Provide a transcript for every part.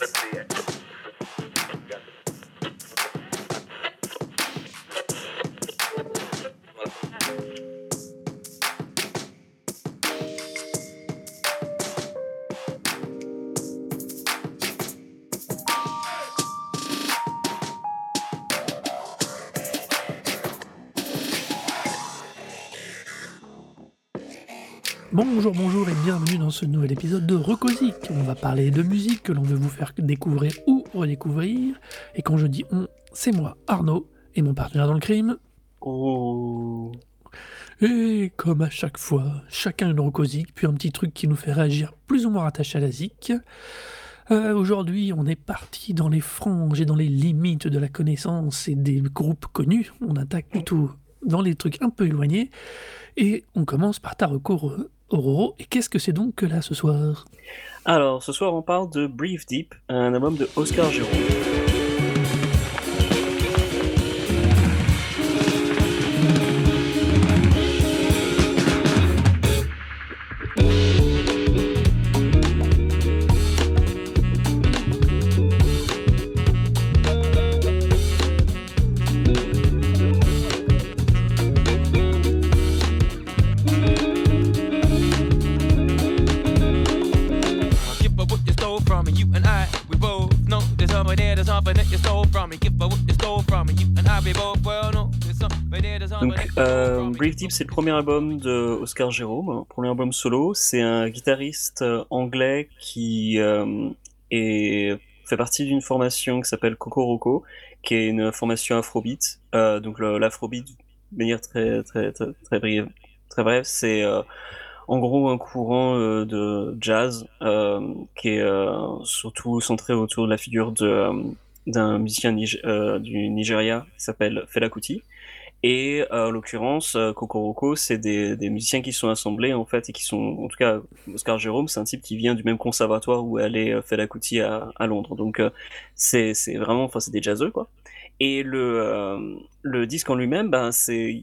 Let's see it. Bonjour, bonjour et bienvenue dans ce nouvel épisode de Recosic. On va parler de musique que l'on veut vous faire découvrir ou redécouvrir. Et quand je dis on, c'est moi, Arnaud, et mon partenaire dans le crime. Oh. Et comme à chaque fois, chacun une Recosic, puis un petit truc qui nous fait réagir plus ou moins rattaché à la zik. Euh, Aujourd'hui, on est parti dans les franges et dans les limites de la connaissance et des groupes connus. On attaque plutôt dans les trucs un peu éloignés. Et on commence par ta recours Auroro. Et qu'est-ce que c'est donc que là ce soir? Alors, ce soir, on parle de Breathe Deep, un album de Oscar Jérôme. Donc, euh, Deep, c'est le premier album de Oscar Jérôme, hein, premier album solo. C'est un guitariste euh, anglais qui euh, est, fait partie d'une formation qui s'appelle Kokoroko, qui est une formation afrobeat. Euh, donc, l'afrobeat, de manière très, très, très, très brève, très brève, c'est euh, en gros un courant euh, de jazz euh, qui est euh, surtout centré autour de la figure d'un musicien du Nigeria qui s'appelle Fela Kuti. Et en l'occurrence, Kokoroko, c'est des, musiciens qui sont assemblés en fait et qui sont, en tout cas, Oscar Jérôme, c'est un type qui vient du même conservatoire où allait euh, Fela Kuti à, Londres. Donc c'est c'est vraiment, enfin c'est des jazzeux quoi. Et le euh, le disque en lui-même, ben c'est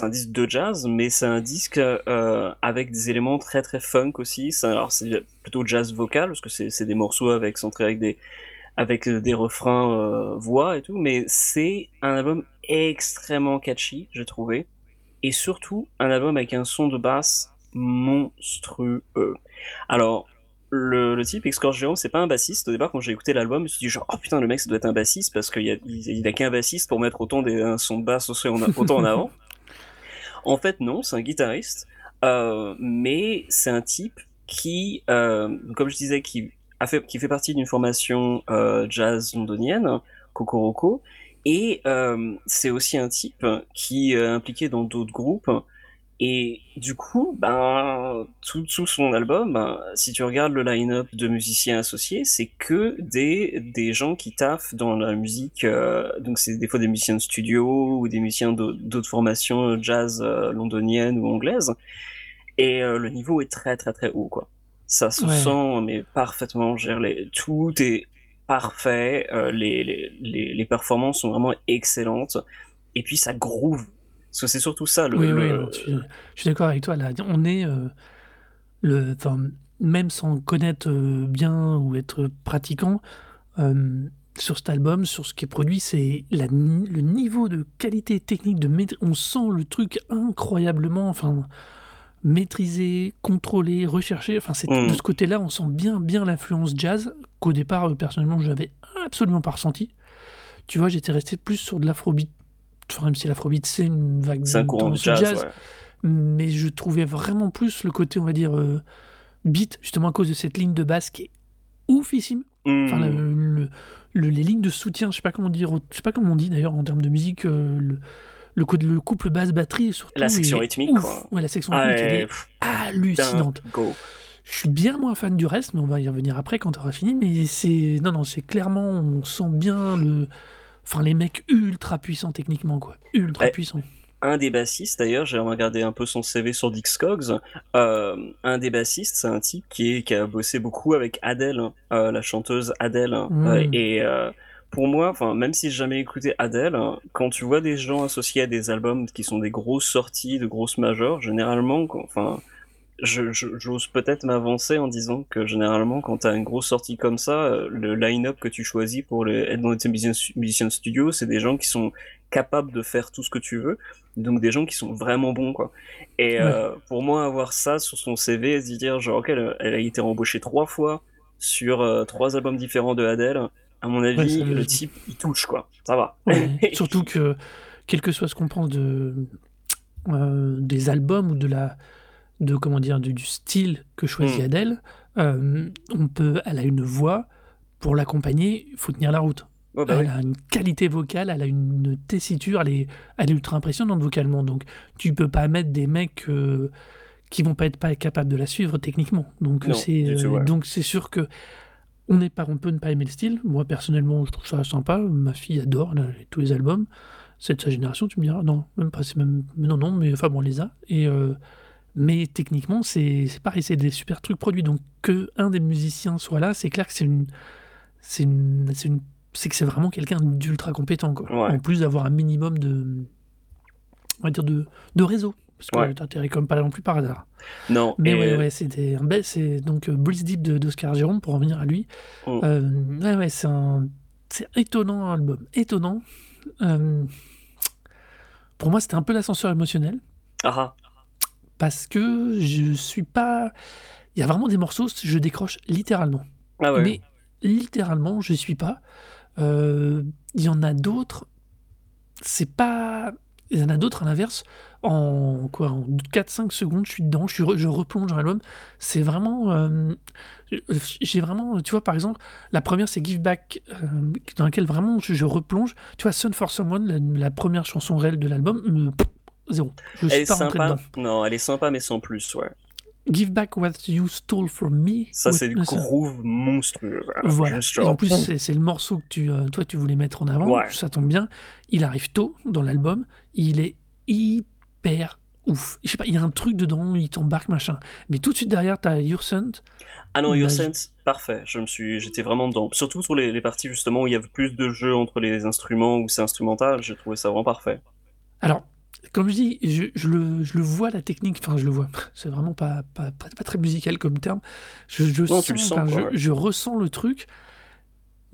un disque de jazz, mais c'est un disque euh, avec des éléments très très funk aussi. Alors c'est plutôt jazz vocal parce que c'est des morceaux avec centrés avec des avec des refrains euh, voix et tout, mais c'est un album extrêmement catchy, j'ai trouvé, et surtout un album avec un son de basse monstrueux. Alors, le, le type, Excor Jérôme, c'est pas un bassiste. Au départ, quand j'ai écouté l'album, je me suis dit genre, oh putain, le mec, ça doit être un bassiste parce qu'il a, il, il a qu'un bassiste pour mettre autant des, un son de basse autant en avant. En fait, non, c'est un guitariste, euh, mais c'est un type qui, euh, comme je disais, qui, a fait, qui fait partie d'une formation euh, jazz londonienne, Kokoroko, et c'est aussi un type qui est impliqué dans d'autres groupes. Et du coup, ben, tout, tout son album, ben, si tu regardes le line-up de musiciens associés, c'est que des, des gens qui taffent dans la musique. euh, donc, c'est des fois des musiciens de studio ou des musiciens d'au- d'autres formations euh, jazz euh, londoniennes ou anglaises. Et euh, le niveau est très, très, très haut, quoi. Ça se Ouais. sent, mais parfaitement. les- tout est parfait. euh, les, les, les performances sont vraiment excellentes. Et puis, ça groove. Parce que c'est surtout ça, le, Oui, oui, le- je suis d'accord avec toi. Là, on est euh, le, même sans connaître euh, bien ou être pratiquant euh, sur cet album, sur ce qui est produit, c'est la le niveau de qualité technique de. On sent le truc incroyablement, enfin, maîtrisé, contrôlé, recherché. Enfin, Mm. de ce côté-là, on sent bien, bien l'influence jazz qu'au départ, euh, personnellement, je n'avais absolument pas ressenti. Tu vois, j'étais resté plus sur de l'afrobeat. Enfin, même si l'afrobeat, c'est une vague c'est un courant de jazz. ouais. mais je trouvais vraiment plus le côté, on va dire, euh, beat, justement à cause de cette ligne de basse qui est oufissime. Enfin, Mm. le- le- le- les lignes de soutien, je sais pas comment dire, je sais pas comment on dit d'ailleurs en termes de musique, euh, le, le, co- le couple basse-batterie surtout. La section rythmique, ouf. quoi. Ouais, la section Ah, rythmique, elle est hallucinante. go. Je suis bien moins fan du reste, mais on va y revenir après quand on aura fini. Mais c'est. Non, non, c'est clairement. On sent bien le. Enfin, les mecs ultra puissants techniquement, quoi. Ultra Ouais. puissants. Un des bassistes, d'ailleurs, j'ai regardé un peu son CV sur Discogs. Euh, un des bassistes, c'est un type qui, est, qui a bossé beaucoup avec Adele, hein, euh, la chanteuse Adele. Mm. Euh, et euh, pour moi, enfin, même si j'ai jamais écouté Adele, quand tu vois des gens associés à des albums qui sont des grosses sorties, de grosses majeures, généralement, quand- enfin, je- je- j'ose peut-être m'avancer en disant que généralement, quand tu as une grosse sortie comme ça, euh, le line-up que tu choisis pour les, être dans tes musicians musicians studio, c'est des gens qui sont capables de faire tout ce que tu veux, donc des gens qui sont vraiment bons, quoi. Et euh, pour moi, avoir ça sur son CV et se dire, genre, ok, elle, elle a été embauchée trois fois sur euh, trois albums différents de Adele, à mon avis, le type, il touche, quoi. Ça va. Ouais, surtout que, quel que soit ce qu'on pense de, euh, des albums ou de la, de comment dire, du, du style que choisit Mm. Adèle, euh, on peut, elle a une voix pour l'accompagner, il faut tenir la route. Bah elle oui. a une qualité vocale, elle a une tessiture, elle est, elle est ultra impressionnante vocalement. Donc, tu peux pas mettre des mecs euh, qui vont pas être pas capables de la suivre techniquement. Donc, c'est euh, ouais. donc c'est sûr que on n'est pas, on peut ne pas aimer le style. Moi, personnellement, je trouve ça sympa. Ma fille adore tous les albums. C'est de sa génération, tu me diras. Non, même pas. C'est même non, non, mais enfin bon, on les a. Et euh, mais techniquement, c'est pareil, c'est des super trucs produits. Donc que un des musiciens soit là, c'est clair que c'est une, c'est une, c'est une, c'est que c'est vraiment quelqu'un d'ultra compétent, quoi. Ouais. En plus d'avoir un minimum de, on va dire de, de réseau, parce que Ouais. t'atterris comme pas là non plus par hasard. Non, Mais et- ouais, ouais, c'était un bel, c'est donc euh, Breeze Deep de- d'Oscar Jérôme pour en venir à lui. Mm. Euh, ouais, ouais, c'est un, c'est étonnant album, étonnant. Euh, pour moi, c'était un peu l'ascenseur émotionnel Ah, ah. Parce que je suis pas. Il y a vraiment des morceaux, je décroche littéralement. Ah ouais. Mais littéralement, je suis pas. Euh, Il y en a d'autres, c'est pas. Il y en a d'autres à l'inverse. En quoi En 4-5 secondes, je suis dedans, je, suis re- je replonge dans l'album. C'est vraiment. euh, J'ai vraiment. Tu vois, par exemple, la première, c'est Give Back, euh, dans laquelle vraiment je, je replonge. Tu vois, Sun for Someone, la, la première chanson réelle de l'album, me- zéro. Je Elle est pas rentré sympa. dedans. Non, elle est sympa, mais sans plus, ouais. Give Back What You Stole From Me. Ça, c'est du groove monstrueux. Voilà. Juste Et en plus, c'est le morceau que tu, euh, toi, tu voulais mettre en avant. Ouais. Ça tombe bien. Il arrive tôt dans l'album. Il est hyper ouf. Je sais pas, il y a un truc dedans, il t'embarque, machin. Mais tout de suite derrière, t'as Your Son. Ah non, Your Bah, Sense, parfait. Je me suis, j'étais vraiment dedans. Surtout sur les, les parties justement où il y avait plus de jeux entre les instruments où c'est instrumental, j'ai trouvé ça vraiment parfait. Alors, comme je dis, je, je le, je le vois, la technique. Enfin, je le vois. C'est vraiment pas, pas, pas, pas très musical comme terme. Je, je Non, sens, sens, quoi, je, ouais. je ressens le truc,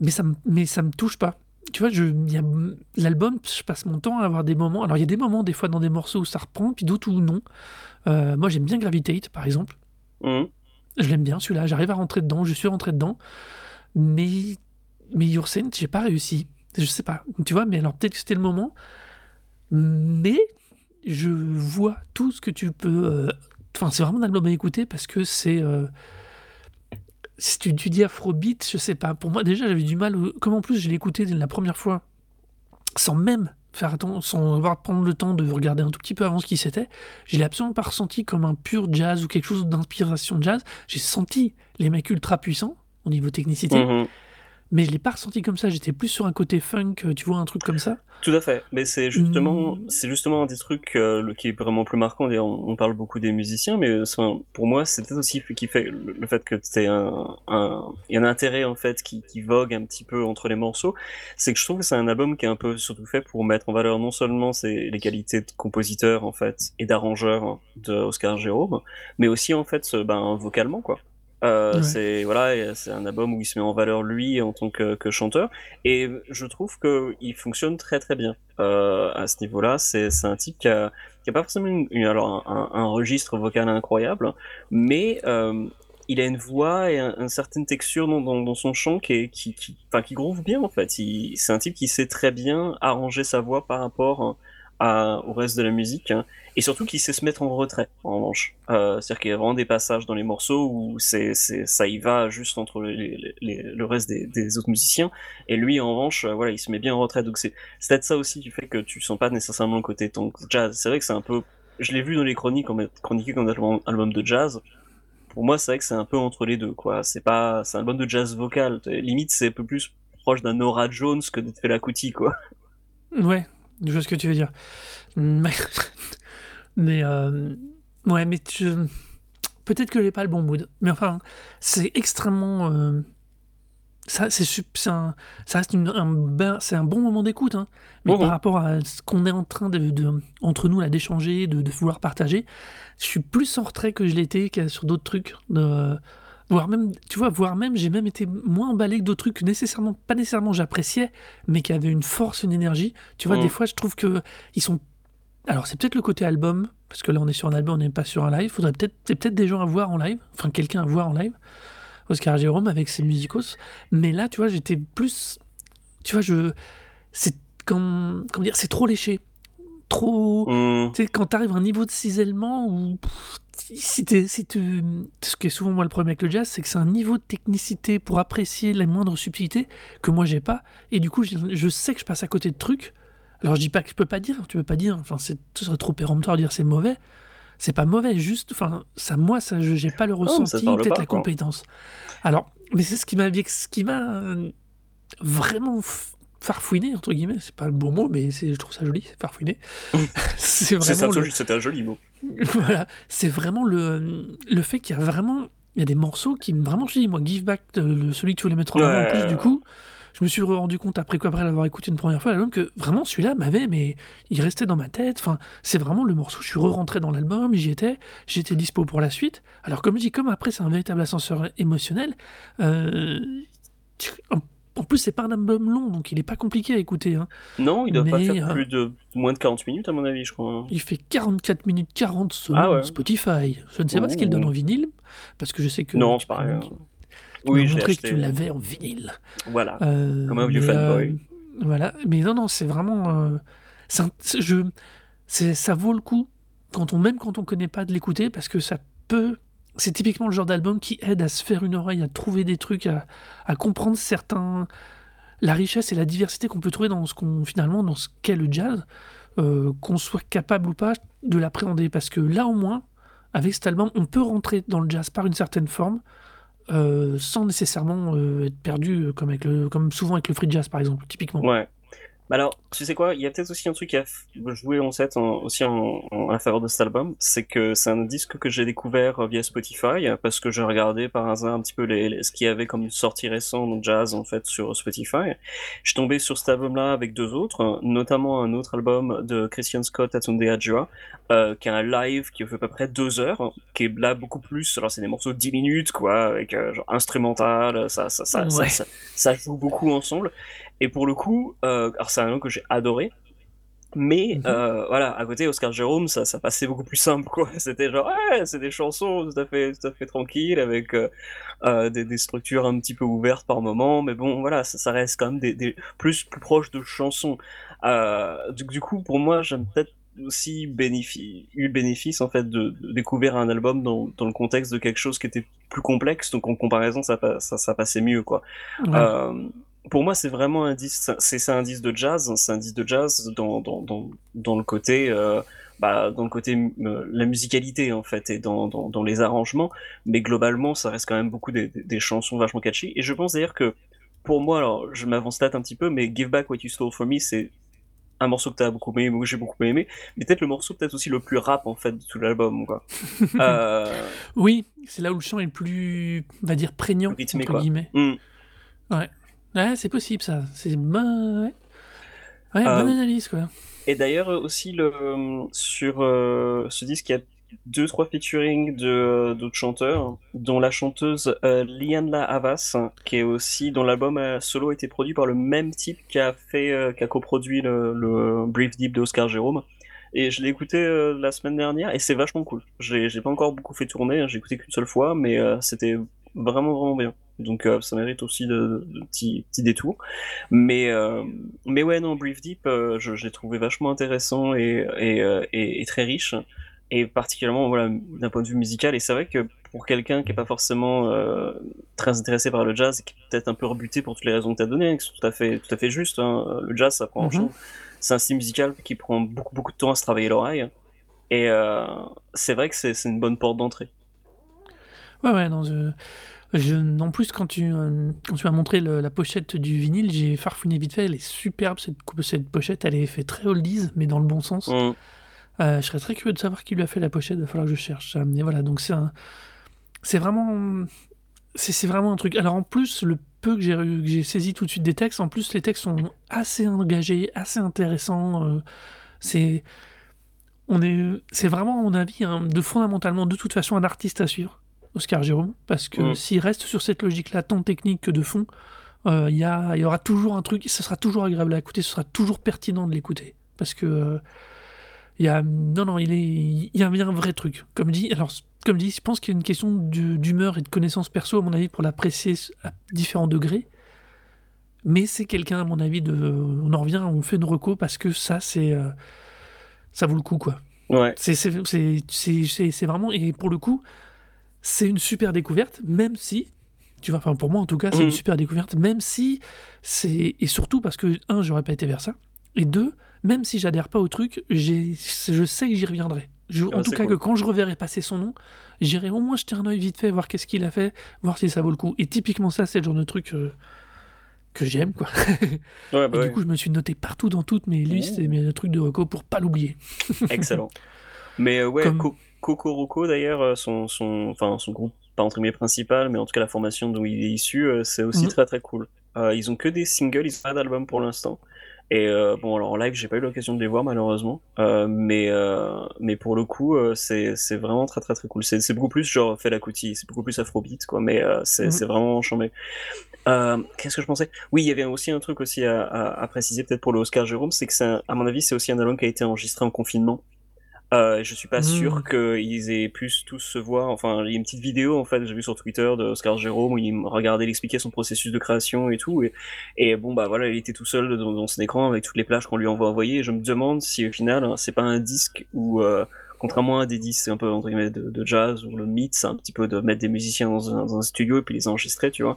mais ça me, mais ça me touche pas. Tu vois, l'album, je passe mon temps à avoir des moments. Alors, il y a des moments, des fois, dans des morceaux où ça reprend, puis d'autres où non. Euh, moi, j'aime bien Gravitate, par exemple. Mhm. Je l'aime bien, celui-là. J'arrive à rentrer dedans, je suis rentré dedans. Mais, mais Your Saint, j'ai pas réussi. Je sais pas. Tu vois, mais alors peut-être que c'était le moment. Mais je vois tout ce que tu peux. euh, Enfin, c'est vraiment un album à écouter parce que c'est. euh, Si tu, tu dis Afrobeat, je sais pas. Pour moi, déjà, j'avais du mal. Comme en plus, je l'ai écouté la première fois sans même faire attention, sans avoir prendre le temps de regarder un tout petit peu avant ce qui c'était. Je l'ai absolument pas ressenti comme un pur jazz ou quelque chose d'inspiration jazz. J'ai senti les mecs ultra puissants au niveau technicité, Mhm. Mais je l'ai pas ressenti comme ça. J'étais plus sur un côté funk, euh, tu vois, un truc comme ça. Tout à fait. Mais c'est justement, Mm. c'est justement un des trucs euh, qui est vraiment plus marquant. On, on parle beaucoup des musiciens, mais euh, pour moi, c'est peut-être aussi qui fait le, le fait que c'est un, un, il y a un intérêt en fait qui, qui vogue un petit peu entre les morceaux. C'est que je trouve que c'est un album qui est un peu surtout fait pour mettre en valeur non seulement ses, les qualités de compositeur en fait et d'arrangeur de Oscar Jérôme, mais aussi en fait, ben vocalement quoi. Euh, Ouais. C'est voilà, c'est un album où il se met en valeur lui en tant que, que chanteur. Et je trouve que il fonctionne très très bien euh, à ce niveau-là. C'est c'est un type qui a, qui a pas forcément une, une- alors un, registre vocal incroyable, mais euh, il a une voix et un- une certaine texture dans, dans, dans son chant qui, est- qui, qui, enfin, qui groove bien en fait. C'est un type qui sait très bien arranger sa voix par rapport au reste de la musique hein, et surtout qui sait se mettre en retrait en revanche. Euh, C'est-à-dire qu'il y a vraiment des passages dans les morceaux où c'est ça y va juste entre le reste des, autres musiciens et lui, en revanche, euh, voilà, il se met bien en retrait. Donc c'est peut-être ça aussi qui fait que tu sens pas nécessairement le côté ton jazz. C'est vrai que c'est un peu. Je l'ai vu dans les chroniques, en chroniqué comme album, album de jazz. Pour moi, c'est vrai que c'est un peu entre les deux, quoi. C'est pas, c'est un album de jazz vocal. Limite, c'est un peu plus proche d'un Nora Jones que de Fela Kuti, quoi. Ouais, je vois ce que tu veux dire. Mais, euh, ouais, mais je- peut-être que j'ai pas le bon mood. Mais enfin, c'est extrêmement, euh, ça, c'est ça reste une- un, c'est un bon moment d'écoute, hein. mais Mhm. par rapport à ce qu'on est en train de, de- entre nous là d'échanger, de, de vouloir partager, je suis plus en retrait que je l'étais sur d'autres trucs. De, voire même, tu vois, voire même, j'ai même été moins emballé que d'autres trucs que nécessairement, pas nécessairement j'appréciais, mais qui avaient une force, une énergie. Tu vois, Mhm. des fois, je trouve que ils sont. Alors, c'est peut-être le côté album, parce que là, on est sur un album, on n'est pas sur un live. Faudrait peut-être, c'est peut-être des gens à voir en live, enfin quelqu'un à voir en live. Oscar Jérôme avec ses musicos. Mais là, tu vois, j'étais plus. Tu vois, je. C'est. Comment, comment dire C'est trop léché. Trop. Hmm. Tu sais, quand t'arrives à un niveau de cisaillement où. Si tu, ce qui est souvent moi le problème avec le jazz, c'est que c'est un niveau de technicité pour apprécier les moindres subtilités que moi j'ai pas. Et du coup, je, je sais que je passe à côté de trucs. Alors je dis pas que je peux pas dire, tu peux pas dire. Enfin, c'est, ce serait trop péremptoire de dire c'est mauvais. C'est pas mauvais, juste. Enfin, ça, moi, ça, je- j'ai pas le ressenti, peut-être la compétence. Alors, mais c'est ce qui m'a, ce qui m'a euh, vraiment farfouiné entre guillemets. C'est pas le bon mot, mais je trouve ça joli, farfouiné. c'est C'est ça, vraiment le, c'était un joli mot. voilà, c'est vraiment le, le fait qu'il y a vraiment il y a des morceaux qui me- vraiment je dis moi Give Back celui que tu voulais mettre en avant en plus du coup je me suis rendu compte après quoi après l'avoir écouté une première fois l'album que vraiment celui-là m'avait mais il restait dans ma tête. Enfin c'est vraiment le morceau je suis re-rentré dans l'album j'y étais j'étais dispo pour la suite. Alors comme je dis comme après c'est un véritable ascenseur émotionnel euh, en, plus c'est pas un album long donc il est pas compliqué à écouter hein. Non, il doit pas faire euh, plus de moins de 40 minutes, à mon avis, je crois. Il fait 44 minutes 40 selon Ah ouais. Spotify. Je ne sais pas ce qu'il donne en vinyle, parce que je sais que. Non, c'est pas m'as- rien. tu Oui, montré que tu l'avais en vinyle. Voilà. Euh, Comme un vieux mais, fanboy. euh, voilà, mais non, non, c'est vraiment. euh, un- je, ça vaut le coup, quand on, même quand on connaît pas, de l'écouter, parce que ça peut. C'est typiquement le genre d'album qui aide à se faire une oreille, à trouver des trucs, à, comprendre certains. La richesse et la diversité qu'on peut trouver dans ce qu'on finalement dans ce qu'est le jazz, euh, qu'on soit capable ou pas de l'appréhender, parce que là au moins, avec cet album, on peut rentrer dans le jazz par une certaine forme, euh, sans nécessairement euh, être perdu, comme, avec le, comme souvent avec le free jazz par exemple, typiquement. Ouais. Bah alors, tu sais quoi, il y a peut-être aussi un truc qui a f- joué en set en- aussi en, en- à la faveur de cet album, c'est que c'est un disque que j'ai découvert euh, via Spotify parce que j'ai regardé par hasard un petit peu les, les- ce qu'il y avait comme sortie récente jazz en fait sur Spotify. Je suis tombé sur cet album-là avec deux autres, notamment un autre album de Christian Scott Atunde Adjua, euh, qui est un live qui fait à peu près deux heures, qui est là beaucoup plus, alors c'est des morceaux de 10 minutes quoi, avec euh, genre instrumental, ça, ça, ça, ça, ça joue beaucoup ensemble. Et pour le coup, euh, alors c'est un album que j'ai adoré, mais Mhm. euh, voilà, à côté Oscar Jérôme, ça, ça passait beaucoup plus simple quoi. C'était genre ouais, c'est des chansons tout à fait, tout à fait tranquilles avec euh, des, des structures un petit peu ouvertes par moment, mais bon voilà, ça, ça reste quand même des, des plus plus proche de chansons. Euh, du, du coup, pour moi, j'aime peut-être aussi bénéfi- eu le bénéfice en fait de, de découvrir un album dans, dans le contexte de quelque chose qui était plus complexe, donc en comparaison, ça, pa- ça, ça passait mieux quoi. Pour moi, c'est vraiment un disque, c'est c'est un disque de jazz, hein, c'est un disque de jazz dans, dans, dans, dans le côté, euh, bah, dans le côté euh, la musicalité en fait et dans, dans, dans les arrangements, mais globalement, ça reste quand même beaucoup des, des, des chansons vachement catchy. Et je pense d'ailleurs que pour moi, alors je m'avance là un petit peu, mais Give Back What You Stole From Me, c'est un morceau que t'as beaucoup aimé, moi j'ai beaucoup aimé, mais peut-être le morceau peut-être aussi le plus rap en fait de tout l'album quoi. euh, Oui, c'est là où le chant est le plus, on va dire, prégnant, Rythmé, entre quoi. guillemets. Ouais, c'est possible ça. C'est ben... ouais. Ouais, Euh, bonne analyse quoi. Et d'ailleurs euh, aussi le sur euh, ce disque il y a deux trois featuring de d'autres chanteurs dont la chanteuse euh, Lianla Havas qui est aussi dont l'album euh, solo a été produit par le même type qui a fait qui a coproduit le, le Brief Deep de Oscar Jérôme et je l'ai écouté la semaine dernière et c'est vachement cool. J'ai pas encore beaucoup fait tourner, hein, j'ai écouté qu'une seule fois mais c'était vraiment vraiment bien. Donc euh, ça mérite aussi de, de petits petits détours. Mais, euh, mais ouais, non, Brief Deep, euh, je, je l'ai trouvé vachement intéressant et, et, euh, et, et très riche, et particulièrement voilà, d'un point de vue musical. Et c'est vrai que pour quelqu'un qui est pas forcément très intéressé par le jazz, et qui est peut-être un peu rebuté pour toutes les raisons que tu as données, qui sont tout à fait, tout à fait justes, hein, le jazz, ça prend Mhm. c'est un style musical qui prend beaucoup, beaucoup de temps à se travailler l'oreille. Et c'est vrai que c'est c'est une bonne porte d'entrée. Ouais, ouais, non, je... je- en plus, quand tu, euh, quand tu m'as montré le- la pochette du vinyle, j'ai farfouiné vite fait. Elle est superbe, cette, pochette. Elle est faite très oldies, mais dans le bon sens. Mm. Euh, je serais très curieux de savoir qui lui a fait la pochette. Il va falloir que je cherche. Mais voilà, donc c'est un... C'est vraiment... C'est c'est vraiment un truc. Alors en plus, le peu que j'ai saisi tout de suite des textes, en plus les textes sont assez engagés, assez intéressants. euh, c'est on est c'est vraiment à mon avis un- de fondamentalement de toute façon un artiste à suivre, Oscar Jérôme, parce que Mm. s'il reste sur cette logique-là, tant technique que de fond, euh, il y a il y aura toujours un truc, ce sera toujours agréable à écouter, ce sera toujours pertinent de l'écouter, parce que euh, y a non non il est il y a bien un vrai truc. Comme dit alors comme dit, je pense qu'il y a une question d'humeur et de connaissance perso, à mon avis, pour l'apprécier à différents degrés. Mais c'est quelqu'un, à mon avis, de. On en revient, on fait une reco parce que ça, c'est. euh, ça vaut le coup, quoi. Ouais. C'est vraiment. Et pour le coup, c'est une super découverte, même si. Tu vois, enfin, pour moi, en tout cas, c'est Mhm. une super découverte, même si c'est. Et surtout parce que, un, j'aurais pas été vers ça. Et deux, même si j'adhère pas au truc, je sais que j'y reviendrai. Je- en Ah, tout c'est cas, cool. que quand je reverrai passer son nom, j'irai au moins jeter un œil vite fait, voir qu'est-ce qu'il a fait, voir si ça vaut le coup. Et typiquement, ça, c'est le genre de truc euh, que j'aime, quoi. Ouais, Et bah ouais. du coup, je me suis noté partout dans toutes mes listes et mes trucs de reco pour pas l'oublier. Excellent. Mais euh, ouais, Comme- Co- Coco Roco d'ailleurs, euh, son, son, enfin, son groupe, pas entre guillemets principal, mais en tout cas la formation dont il est issu, euh, c'est aussi Mhm. très très cool. Euh, ils ont que des singles, ils ont pas d'album pour l'instant. Et euh, bon, alors en live, j'ai pas eu l'occasion de les voir malheureusement, Euh, mais mais pour le coup, c'est vraiment très très très cool. C'est beaucoup plus genre Fela Kuti, c'est beaucoup plus Afrobeat quoi, mais c'est Mhm. c'est vraiment chambé. Qu'est-ce que je pensais? Oui, il y avait aussi un truc aussi à, à, à préciser peut-être pour le Oscar Jérôme, c'est que un- à mon avis c'est aussi un album qui a été enregistré en confinement. Euh, je suis pas Mhm. sûr qu'ils aient pu tous se voir. Enfin, il y a une petite vidéo en fait, j'ai vu sur Twitter de Oscar Jérôme où il me regardait, il expliquait son processus de création et tout. Et, et bon bah voilà, il était tout seul dans, dans son écran avec toutes les plages qu'on lui envoie envoyer. Et je me demande si au final hein, c'est pas un disque où euh, contrairement à des disques un peu entre guillemets de, de jazz où le mythe c'est un petit peu de mettre des musiciens dans un, dans un studio et puis les enregistrer, tu vois.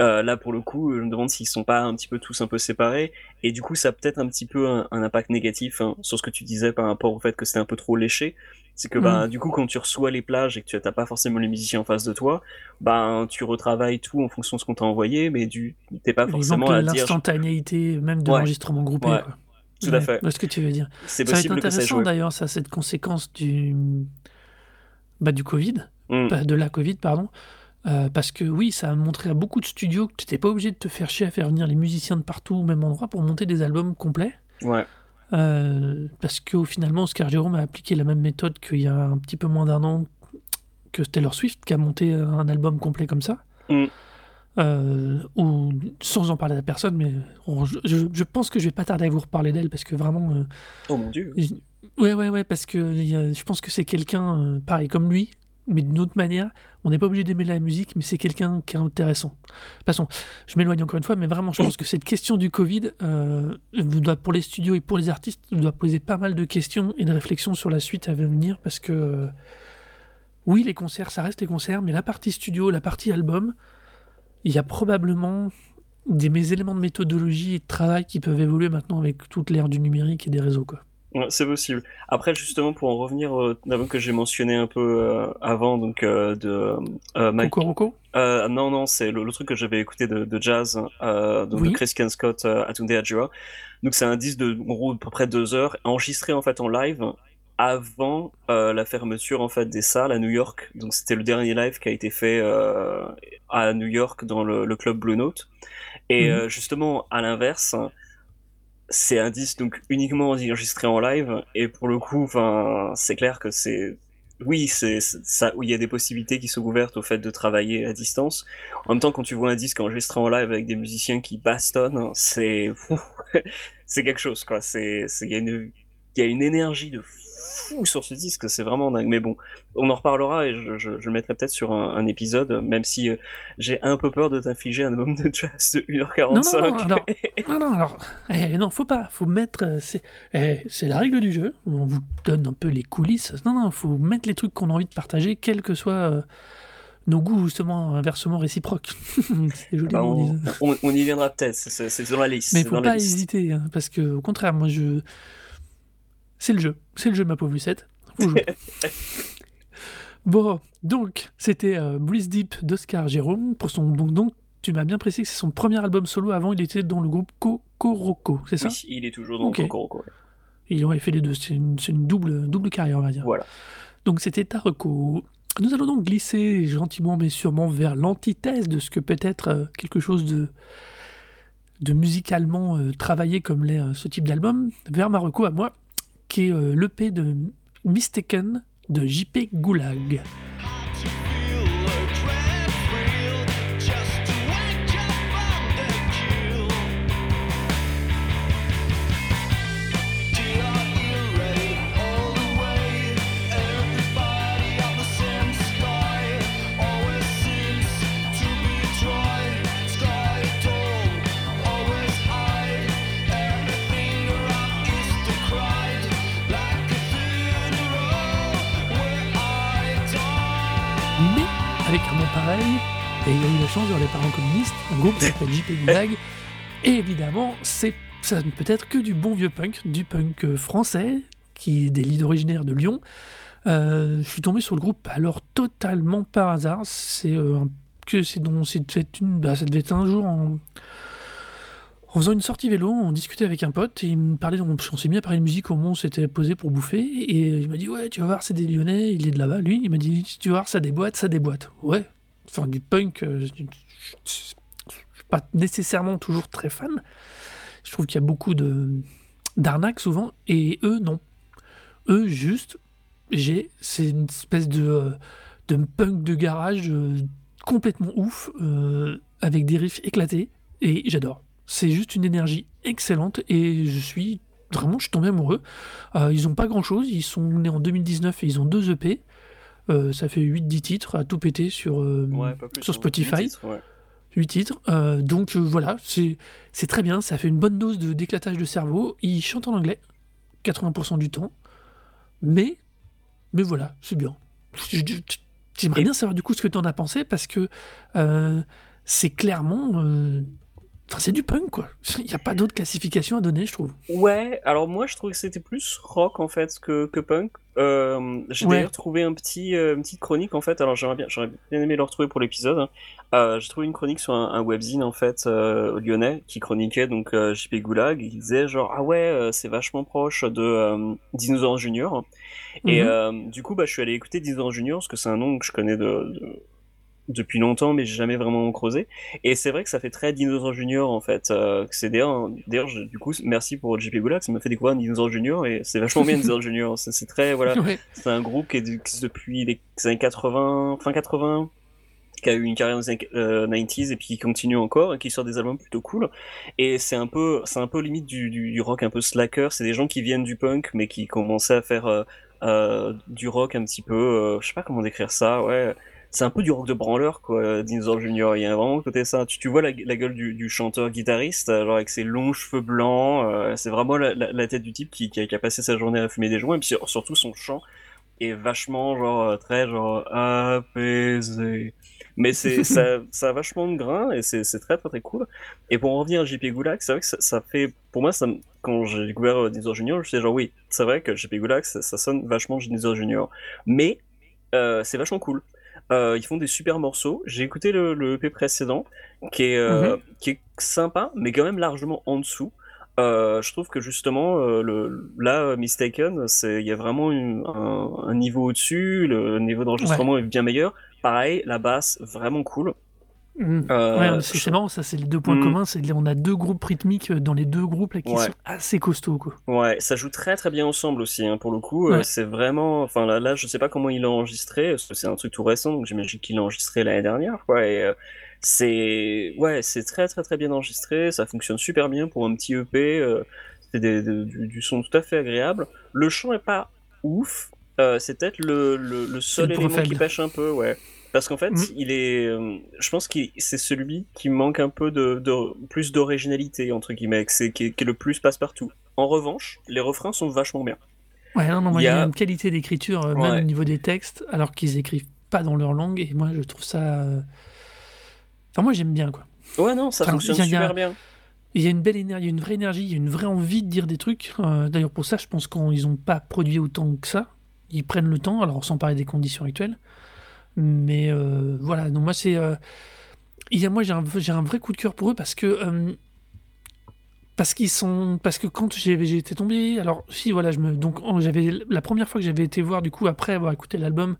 Euh, là, pour le coup, je me demande s'ils sont pas un petit peu tous un peu séparés. Et du coup, ça a peut-être un petit peu un, un impact négatif hein, sur ce que tu disais par rapport au fait que c'était un peu trop léché. C'est que, bah, du coup, quand tu reçois les plages et que tu n'as pas forcément les musiciens en face de toi, ben, tu retravailles tout en fonction de ce qu'on t'a envoyé, mais tu t'es pas forcément Exemple, à dire. l'instantanéité même de Ouais. l'enregistrement groupé. Ouais. quoi. Tout à fait. ce que tu veux dire. C'est Ça va être intéressant d'ailleurs, ça, cette conséquence du, bah, du Covid, Mm. de la Covid, pardon. Euh, parce que oui, ça a montré à beaucoup de studios que tu n'étais pas obligé de te faire chier à faire venir les musiciens de partout au même endroit pour monter des albums complets. Ouais. Euh, parce que finalement, Oscar Jérôme a appliqué la même méthode qu'il y a un petit peu moins d'un an que Taylor Swift, qui a monté un album complet comme ça. Mm. Euh, ou sans en parler à personne, mais on- je, je- je pense que je vais pas tarder à vous reparler d'elle parce que vraiment, euh, Oh mon dieu. Ouais, ouais, ouais, parce que a- je pense que c'est quelqu'un, euh, pareil, comme lui, mais d'une autre manière. On n'est pas obligé d'aimer la musique, mais c'est quelqu'un qui est intéressant. Passons, je m'éloigne encore une fois, mais vraiment, je pense que cette question du Covid, euh, doit, pour les studios et pour les artistes, doit poser pas mal de questions et de réflexions sur la suite à venir, parce que, euh, oui, les concerts, ça reste les concerts, mais la partie studio, la partie album, il y a probablement des éléments de méthodologie et de travail qui peuvent évoluer maintenant avec toute l'ère du numérique et des réseaux, quoi. Ouais, c'est possible. Après, justement, pour en revenir au album que j'ai mentionné un peu euh, avant, donc euh, de euh, Mike. Euh, non, non, c'est le, le truc que j'avais écouté de, de jazz, euh, donc Oui. de Christian Scott euh, Atunde Adjua. Donc c'est un disque de en gros à peu près deux heures, enregistré en fait en live avant euh, la fermeture en fait des salles à New York. Donc c'était le dernier live qui a été fait euh, à New York dans le, le club Blue Note. Et Mhm. euh, justement à l'inverse, c'est un disque donc uniquement enregistré en live et pour le coup, enfin c'est clair que c'est oui, c'est ça où il y a des possibilités qui sont ouvertes au fait de travailler à distance. En même temps, quand tu vois un disque enregistré en live avec des musiciens qui bastonnent, c'est c'est quelque chose quoi. C'est- il y a une il y a une énergie de fou sur ce disque, c'est vraiment dingue. Mais bon, on en reparlera et je, je, je le mettrai peut-être sur un, un épisode, même si euh, j'ai un peu peur de t'infliger un album de jazz de 1h45. Non, non, alors, non, non, alors, eh, non, faut pas, faut mettre, euh, c'est, eh, c'est la règle du jeu. On vous donne un peu les coulisses. Non, non, faut mettre les trucs qu'on a envie de partager, quels que soient euh, nos goûts justement inversement réciproques. c'est joli. Bah, on y viendra peut-être, c'est- dans la liste. Mais faut pas hésiter, hein, parce que au contraire, moi je, c'est le jeu, c'est le jeu, ma pauvre Lucette. Faut jouer. bon, donc c'était euh, Breeze Deep d'Oscar Jérôme pour son donc, donc tu m'as bien précisé que c'est son premier album solo. Avant, il était dans le groupe Cocoroco, c'est ça? Oui, il est toujours dans Ok. le Cocoroco. ouais. Il aurait fait les deux. C'est une, double, double carrière, on va dire. Voilà. Donc c'était Tareko. Nous allons donc glisser gentiment mais sûrement vers l'antithèse de ce que peut être euh, quelque chose de, de musicalement euh, travaillé comme l'est euh, ce type d'album, vers Marocco à moi, qui est euh, l'EP de Mistaken de JP Goulag. Les parents communistes, un groupe qui s'appelle JP Goulag, et évidemment, c'est ça ne peut être que du bon vieux punk, du punk euh, français, qui est des leads originaires de Lyon. Euh, je suis tombé sur le groupe alors totalement par hasard. C'est euh, que c'est dont c'est une, bah, ça devait être un jour en, faisant une sortie vélo, on discutait avec un pote et il me parlait, on, on s'est mis à parler de musique au moment on s'était posé pour bouffer et il m'a dit ouais tu vas voir c'est des Lyonnais, il est de là-bas lui, il m'a dit tu vas voir ça déboîte, ça déboîte. Ouais, enfin du punk, je suis pas nécessairement toujours très fan. Je trouve qu'il y a beaucoup de d'arnaques souvent et eux non. Eux juste, j'ai c'est une espèce de euh, de punk de garage euh, complètement ouf euh, avec des riffs éclatés et j'adore. C'est juste une énergie excellente et je suis vraiment, je suis tombé amoureux. Euh, ils ont pas grand chose, ils sont nés en 2019 et ils ont deux EP. Ça fait 8-10 titres à tout péter sur, Ouais, sur hein. Spotify. Huit titres, ouais. 8 titres. Euh, donc euh, voilà, c'est très bien, ça fait une bonne dose de d'éclatage de cerveau. Ils chantent en anglais 80% du temps. Mais, mais voilà, c'est bien. J'aimerais bien savoir du coup ce que tu en as pensé parce que euh, c'est clairement. Enfin, c'est du punk quoi. Il n'y a pas d'autre classification à donner, je trouve. Ouais, alors moi je trouvais que c'était plus rock en fait que, que punk. Euh, j'ai Ouais. d'ailleurs trouvé un petit, euh, une petite chronique en fait, alors j'aurais bien, j'aurais bien aimé le retrouver pour l'épisode. hein. Euh, j'ai trouvé une chronique sur un, un webzine en fait euh, lyonnais qui chroniquait donc JP Goulag. Il disait genre ah ouais c'est vachement proche de Dinosaur Junior. Et Mhm. du coup bah je suis allé écouter Dinosaur Junior parce que c'est un nom que je connais de, de- depuis longtemps mais j'ai jamais vraiment creusé. Et c'est vrai que ça fait très Dinosaur Junior en fait. Euh, c'est d'ailleurs, du coup, merci pour JP Goulag, ça m'a fait découvrir Dinosaur Junior et c'est vachement bien Dinosaur Junior. C'est très, voilà, Ouais. c'est un groupe qui existe depuis les années 80, fin 80, qui a eu une carrière dans les années euh, 90s et puis qui continue encore et qui sort des albums plutôt cool. Et c'est un peu, c'est un peu limite du, du, du rock un peu slacker. C'est des gens qui viennent du punk mais qui commençaient à faire euh, euh, du rock un petit peu, euh, je sais pas comment décrire ça, ouais. C'est un peu du rock de branleur, quoi, Dinosaur Junior. Il y a vraiment un côté ça. Tu, tu vois la, la gueule du, du chanteur-guitariste, euh, genre avec ses longs cheveux blancs. euh, c'est vraiment la, la, la tête du type qui, qui, a, qui a passé sa journée à fumer des joints. Et puis sur- surtout son chant est vachement, genre, euh, très, genre, apaisé. Mais c'est, ça, ça a vachement de grain et c'est, c'est très, très, très cool. Et pour en revenir à JP Goulag, c'est vrai que ça, ça fait, pour moi, ça, quand j'ai découvert euh, Dinosaur Junior, je me suis dit genre, oui, c'est vrai que JP Goulag, ça, ça sonne vachement Dinosaur Junior. Mais, euh, c'est vachement cool. Euh, ils font des super morceaux. J'ai écouté le, le EP précédent, qui est, euh, qui est sympa, mais quand même largement en dessous. Euh, je trouve que justement, le, là, Mistaken, il y a vraiment une- un, un niveau au-dessus, le niveau d'enregistrement est bien meilleur. Pareil, la basse, vraiment cool. Mm. Euh, Ouais, c'est marrant, ça c'est les deux points Mm. communs. C'est on a deux groupes rythmiques euh, dans les deux groupes là, qui Ouais. sont assez costauds quoi. Ouais, ça joue très très bien ensemble aussi, hein, pour le coup. euh, c'est vraiment, enfin là, là, je sais pas comment il l'a enregistré, c'est un truc tout récent, donc j'imagine qu'il l'a enregistré l'année dernière, quoi. Et euh, c'est, ouais, c'est très très très bien enregistré, ça fonctionne super bien pour un petit EP. c'est du, du son tout à fait agréable. Le chant est pas ouf, c'est peut-être le, le, le seul élément qui pêche un peu, ouais. Parce qu'en fait, Mhm. il est, euh, je pense que c'est celui qui manque un peu de, de plus d'originalité entre guillemets, c'est qui, est- qui est le plus passe-partout. En revanche, les refrains sont vachement bien. Ouais, non, non, Il y y a- une qualité d'écriture, euh, même Ouais. au niveau des textes, alors qu'ils écrivent pas dans leur langue, et moi je trouve ça. euh, Enfin, moi j'aime bien quoi. Ouais, non, ça Enfin, fonctionne a- a- super bien. Il y a une belle énergie, une vraie énergie, il y a une vraie envie de dire des trucs. Euh, D'ailleurs, pour ça, je pense qu'ils n'ont pas produit autant que ça. Ils prennent le temps, alors sans parler des conditions actuelles. Mais euh, voilà, donc moi, c'est. euh, moi, j'ai un, un vrai coup de cœur pour eux parce que. euh, parce qu'ils sont parce que quand j'ai j'ai été tombé alors si voilà je me donc j'avais la première fois que j'avais été voir du coup après avoir écouté l'album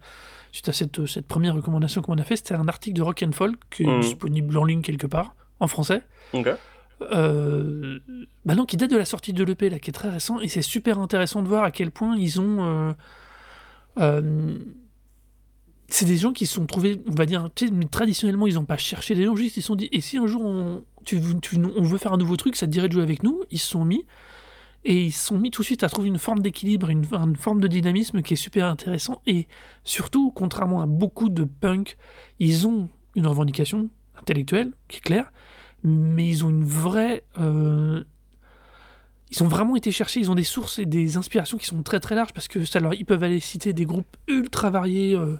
suite à cette, cette première recommandation qu'on a fait c'était un article de Rock and Folk qui est Mhm. disponible en ligne quelque part en français Ok. euh, bah non, qui date de la sortie de l'EP là qui est très récent et c'est super intéressant de voir à quel point ils ont euh, euh, c'est des gens qui se sont trouvés, on va dire, mais traditionnellement, ils n'ont pas cherché des gens, juste ils se sont dit, et si un jour on, veut faire un nouveau truc, ça te dirait de jouer avec nous? Ils se sont mis, et ils se sont mis tout de suite à trouver une forme d'équilibre, une, une forme de dynamisme qui est super intéressant, et surtout, contrairement à beaucoup de punk, ils ont une revendication intellectuelle, qui est claire, mais ils ont une vraie... euh, ils ont vraiment été chercher, ils ont des sources et des inspirations qui sont très très larges parce que ça leur, ils peuvent aller citer des groupes ultra variés, euh,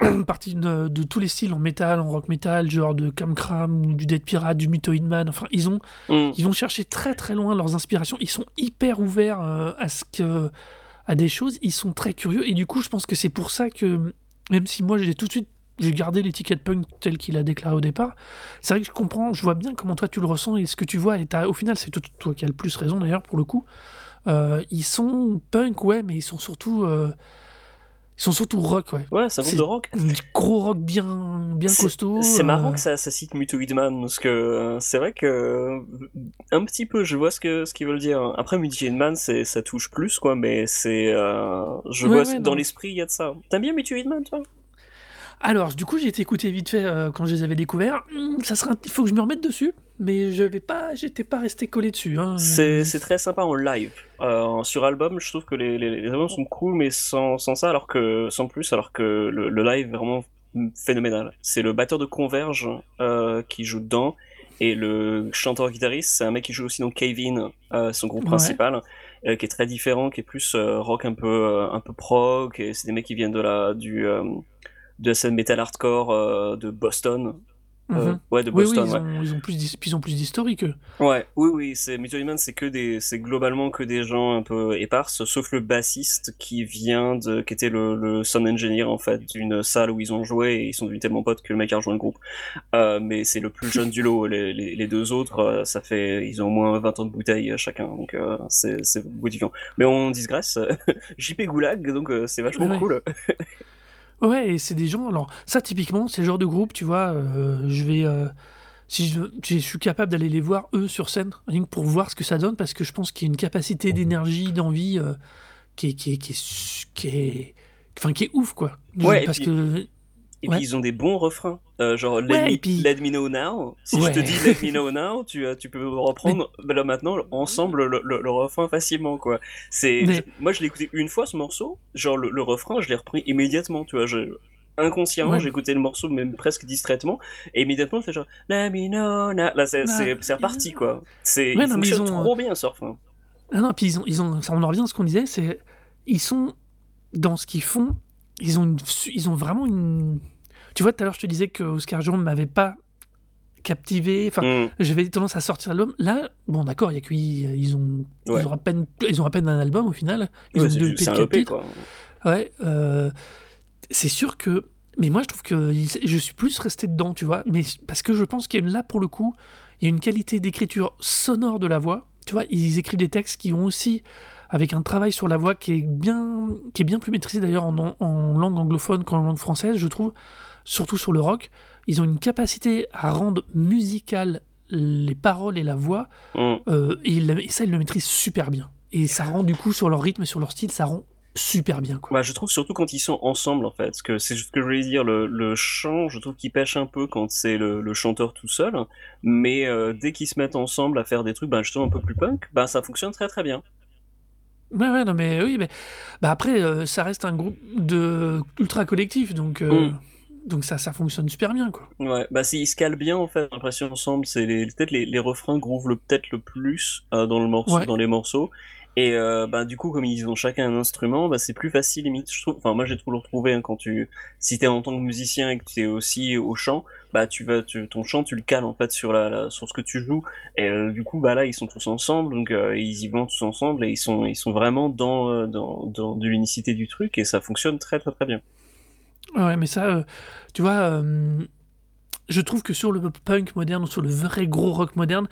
partis de, de tous les styles en métal, en rock metal, genre de Cam Cram ou du Dead Pirate, du Mutoid Man. Enfin, ils ont, Mm. ils vont chercher très très loin leurs inspirations. Ils sont hyper ouverts euh, à ce que, à des choses. Ils sont très curieux et du coup, je pense que c'est pour ça que même si moi j'ai tout de suite j'ai gardé l'étiquette punk telle qu'il a déclaré au départ. C'est vrai que je comprends, je vois bien comment toi tu le ressens et ce que tu vois. Et au final, c'est toi, toi qui as le plus raison d'ailleurs pour le coup. Euh, ils sont punk, ouais, mais ils sont surtout, euh, ils sont surtout rock, ouais. Ouais, groupe C'est- de rock. Gros rock bien, bien costaud. C'est marrant euh, que ça, ça cite Mutoid Man parce que c'est vrai que un petit peu, je vois ce que ce qu'ils veulent dire. Après Mutoid Man, c'est ça touche plus quoi, mais c'est je Ouais, vois ouais, dans l'esprit il y a de ça. T'aimes bien Mutoid Man toi? Alors, du coup, j'ai été écouté vite fait euh, quand je les avais découverts. Hum, ça sera, il faut que je me remette dessus, mais je vais pas, j'étais pas resté collé dessus. Hein. C'est très sympa en live. Euh, sur album, je trouve que les, les, les albums sont cool, mais sans, sans ça, alors que sans plus, alors que le, le live est vraiment phénoménal. C'est le batteur de Converge euh, qui joue dedans. Et le chanteur-guitariste, c'est un mec qui joue aussi dans Cave-In, euh, son groupe Ouais. principal, euh, qui est très différent, qui est plus euh, rock un peu un peu prog. Et c'est des mecs qui viennent de la du de la scène metal hardcore euh, de Boston. Euh, Mhm. ouais, de Oui, oui, Boston. ils ouais. ont, ils ont plus, ils ont plus d'historique. Ouais, oui, oui, c'est Man, c'est que des, c'est globalement que des gens un peu éparses, sauf le bassiste qui vient de, qui était le, le sound engineer en fait d'une salle où ils ont joué et ils sont devenus tellement potes que le mec a rejoint le groupe. Euh, mais c'est le plus jeune du lot. Les, les, les deux autres, ça fait, ils ont au moins 20 ans de bouteille chacun, donc euh, c'est, c'est différent. Mais on digresse. JP Goulag, donc euh, c'est vachement Ouais. cool. Ouais, et c'est des gens. Alors, ça, typiquement, c'est le genre de groupe, tu vois, euh, je vais. euh, si je, je suis capable d'aller les voir, eux, sur scène, rien que pour voir ce que ça donne, parce que je pense qu'il y a une capacité d'énergie, d'envie euh, qui, est, qui, est, qui, est, su- qui, est, enfin, qui est ouf, quoi. Ouais, et parce puis- que. Et Ouais. puis ils ont des bons refrains. Euh, genre let, Ouais, me, et puis- let me know now. Si Ouais. je te dis let me know now, tu, euh, tu peux reprendre bah, là maintenant ensemble le, le- le refrain facilement quoi. C'est Mais- moi je l'ai écouté une fois ce morceau, genre le, le refrain je l'ai repris immédiatement, tu vois, je inconsciemment j'ai écouté le morceau même presque distraitement et immédiatement je fais genre let me know now. Là c'est Ah. c'est c'est reparti quoi. C'est non, ils ont- trop bien ce refrain. Ah non, puis ils ont, ils ont, ça, on en revient à ce qu'on disait, c'est ils sont dans ce qu'ils font, ils ont, une, ils ont vraiment une. Tu vois, tout à l'heure, je te disais que Oscar Jones m'avait pas captivé. Enfin, Mm. j'avais tendance à sortir l'album. Là, bon, d'accord, il y a que ils ont, Ouais. ils ont à peine, ils ont à peine un album au final. Ils Ouais, ont deux du- un EP quoi. Ouais, euh, c'est sûr que. Mais moi, je trouve que je suis plus resté dedans, tu vois. Mais parce que je pense qu'il là, pour le coup, il y a une qualité d'écriture sonore de la voix. Tu vois, ils écrivent des textes qui ont aussi, avec un travail sur la voix qui est bien, qui est bien plus maîtrisé d'ailleurs en, en langue anglophone qu'en langue française, je trouve. Surtout sur le rock, ils ont une capacité à rendre musical les paroles et la voix, Mm. euh, et, ça, ils le maîtrisent super bien. Et ça rend du coup sur leur rythme et sur leur style, ça rend super bien, quoi. Bah, je trouve surtout quand ils sont ensemble en fait, que c'est ce que je voulais dire, le, le chant, je trouve qu'il pêche un peu quand c'est le, le chanteur tout seul, mais euh, dès qu'ils se mettent ensemble à faire des trucs, bah, justement un peu plus punk, bah ça fonctionne très très bien. Ouais, ouais, non, mais oui, mais bah après, euh, ça reste un groupe de ultra collectif, donc, Mm. Donc ça, ça fonctionne super bien, quoi. Ouais, bah s'ils se calent bien en fait, j'ai l'impression ensemble, c'est les, peut-être les, les refrains groovent le peut-être le plus euh, dans le morceau, Ouais. dans les morceaux. Et euh, bah du coup comme ils ont chacun un instrument, bah c'est plus facile limite. Je trouve. Enfin moi j'ai toujours trouvé hein, quand tu, si t'es en tant que musicien et que tu es aussi au chant, bah tu vas, tu, ton chant tu le cales en fait sur la, la- sur ce que tu joues. Et euh, du coup bah là ils sont tous ensemble, donc euh, ils y vont tous ensemble et ils sont, ils sont vraiment dans, euh, dans, dans de l'unicité du truc et ça fonctionne très très très bien. Ouais, mais ça, euh, tu vois, euh, je trouve que sur le punk moderne, ou sur le vrai gros rock moderne,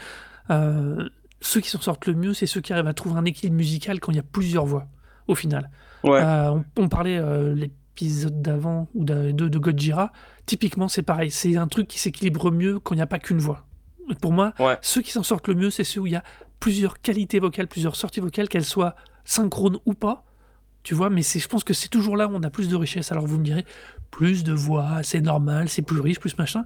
euh, ceux qui s'en sortent le mieux, c'est ceux qui arrivent à trouver un équilibre musical quand il y a plusieurs voix, au final. Ouais. On, on parlait l'épisode d'avant ou de, de, Godzilla. Typiquement, c'est pareil. C'est un truc qui s'équilibre mieux quand il n'y a pas qu'une voix. Pour moi, Ouais. ceux qui s'en sortent le mieux, c'est ceux où il y a plusieurs qualités vocales, plusieurs sorties vocales, qu'elles soient synchrones ou pas. Tu vois, mais je pense que c'est toujours là où on a plus de richesse. Alors vous me direz, plus de voix, c'est normal, c'est plus riche, plus machin.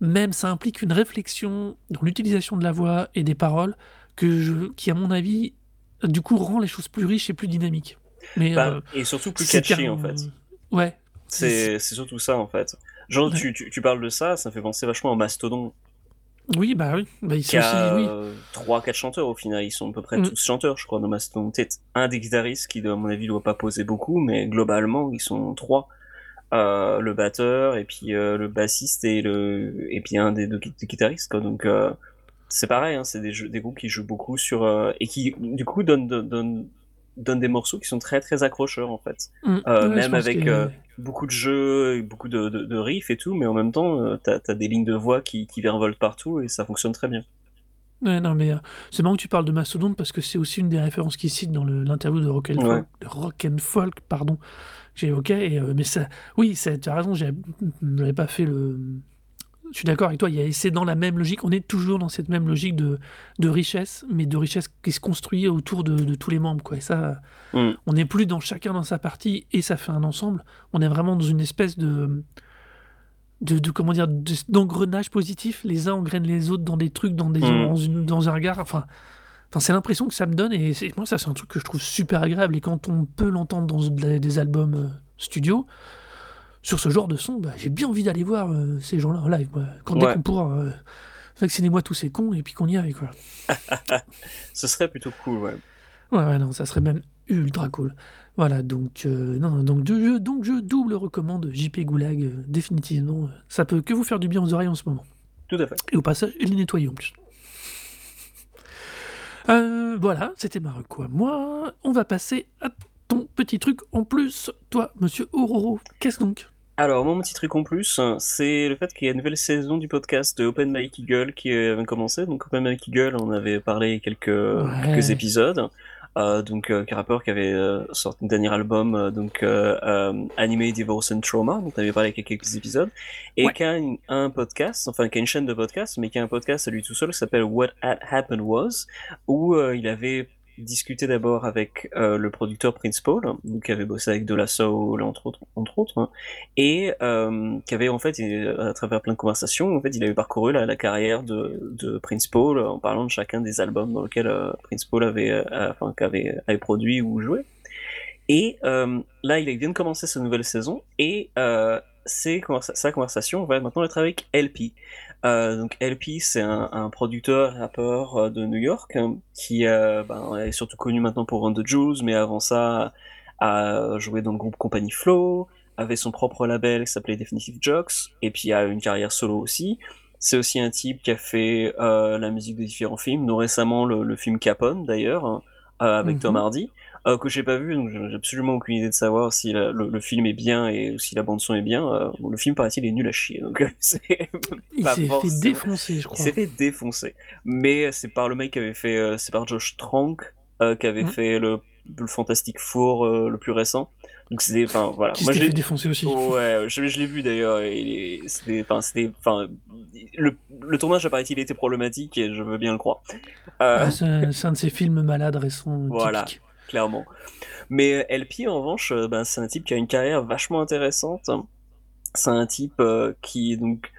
Même ça implique une réflexion dans l'utilisation de la voix et des paroles que je, qui, à mon avis, du coup, rend les choses plus riches et plus dynamiques. Mais Bah, euh, et surtout plus catchy en fait. Ouais. C'est c'est surtout ça en fait. Genre, Ouais. tu, tu, tu parles de ça, ça me fait penser vachement à Mastodon, Oui, bah oui. Bah, ils sont aussi, a oui. 3-4 chanteurs au final. Ils sont à peu près Mm. tous chanteurs, je crois, dans Mastodon. Peut-être un des guitaristes qui, à mon avis, doit pas poser beaucoup, mais globalement, ils sont trois. Euh, le batteur, et puis euh, le bassiste, et, le... et puis un des deux gui- guitaristes. Quoi. Donc, euh, c'est pareil, hein, c'est des, jeux- des groupes qui jouent beaucoup sur. euh, et qui, du coup, donnent, donnent, donnent des morceaux qui sont très très accrocheurs en fait. Mm. Euh, Ouais, même avec que- euh, beaucoup de jeux, beaucoup de, de, de riffs et tout, mais en même temps, euh, t'as as des lignes de voix qui, qui virevoltent partout et ça fonctionne très bien. Ouais, non, mais euh, c'est marrant que tu parles de Mastodon parce que c'est aussi une des références qu'il cite dans l'interview de Rock and Ouais. Folk, de Rock and Folk, pardon, que j'ai évoqué. Et, mais ça, oui, tu as raison, j'avais pas fait le. Je suis d'accord avec toi, c'est dans la même logique, on est toujours dans cette même logique de, de richesse, mais de richesse qui se construit autour de, de tous les membres. Quoi. Et ça, Mm. on n'est plus dans chacun dans sa partie et ça fait un ensemble. On est vraiment dans une espèce de. De, de- comment dire de- d'engrenage positif les uns engrainent les autres dans des trucs dans des Mm. dans, une- dans un regard enfin Enfin, c'est l'impression que ça me donne, et moi, ça, c'est un truc que je trouve super agréable. Et quand on peut l'entendre dans des des albums euh, studio, sur ce genre de son, bah, j'ai bien envie d'aller voir euh, ces gens-là en live. Quand dès Ouais. qu'on pourra, euh, vaccinez-moi tous ces cons, et puis qu'on y aille, quoi. Ce serait plutôt cool, ouais. Ouais, ouais, non, ça serait même ultra cool. Voilà, donc, euh, non, non, donc, je, donc je double recommande JP Goulag, euh, définitivement. Ça peut que vous faire du bien aux oreilles en ce moment. Tout à fait. Et au passage, il les nettoyer en plus. Voilà, c'était ma reco à moi. On va passer à ton petit truc en plus. Toi, monsieur Auroro, qu'est-ce donc? Alors, mon petit truc en plus, c'est le fait qu'il y a une nouvelle saison du podcast de Open Mike Eagle qui avait commencé. Donc, Open Mike Eagle, on avait parlé quelques, quelques épisodes. Euh, donc, euh, qui rappeur qui avait euh, sorti un dernier album, euh, donc Anime Divorce and Trauma, dont on avait parlé avec quelques épisodes, et Ouais. qui a une- un podcast, enfin qui a une chaîne de podcast, mais qui a un podcast à lui tout seul qui s'appelle What Had Happened Was, où il avait discuté d'abord avec euh, le producteur Prince Paul, donc qui avait bossé avec De La Soul entre autres, hein, et euh, qui avait en fait, à travers plein de conversations, en fait, il avait parcouru la, carrière de, Prince Paul en parlant de chacun des albums dans lesquels euh, Prince Paul avait, enfin, qu'avait avait produit ou joué. Et là, il vient de commencer sa nouvelle saison et ses sa conversation va maintenant être avec LP. Euh, donc LP, c'est un, un producteur, rappeur euh, de New York hein, qui euh, ben, est surtout connu maintenant pour Run the Jewels, mais avant ça a joué dans le groupe Company Flow, avait son propre label qui s'appelait Definitive Jokes, et puis a une carrière solo aussi. C'est aussi un type qui a fait euh, la musique de différents films, dont récemment le, le film Capone d'ailleurs, hein, euh, avec Mhm. Tom Hardy, euh, que j'ai pas vu, donc j'ai absolument aucune idée de savoir si la- le, le film est bien et si la bande son est bien. Euh, bon, le film paraît-il est nul à chier, donc euh, c'est Il s'est fait défoncer, je il crois. s'est fait défoncer. Mais c'est par le mec qui avait fait, euh, c'est par Josh Trank qui avait Mhm. fait le, le Fantastic Four le plus récent. Donc c'était, enfin voilà. Qui Moi j'ai, défoncer aussi. ouais, je, je l'ai vu d'ailleurs. et il C'était, enfin c'était, enfin le, le tournage apparaît-il était problématique et je veux bien le croire. Euh, Ah, c'est un de ces films malades récents. Voilà. typiques. Clairement. Mais euh, LP, en revanche, euh, ben, c'est un type qui a une carrière vachement intéressante. C'est un type euh, qui donc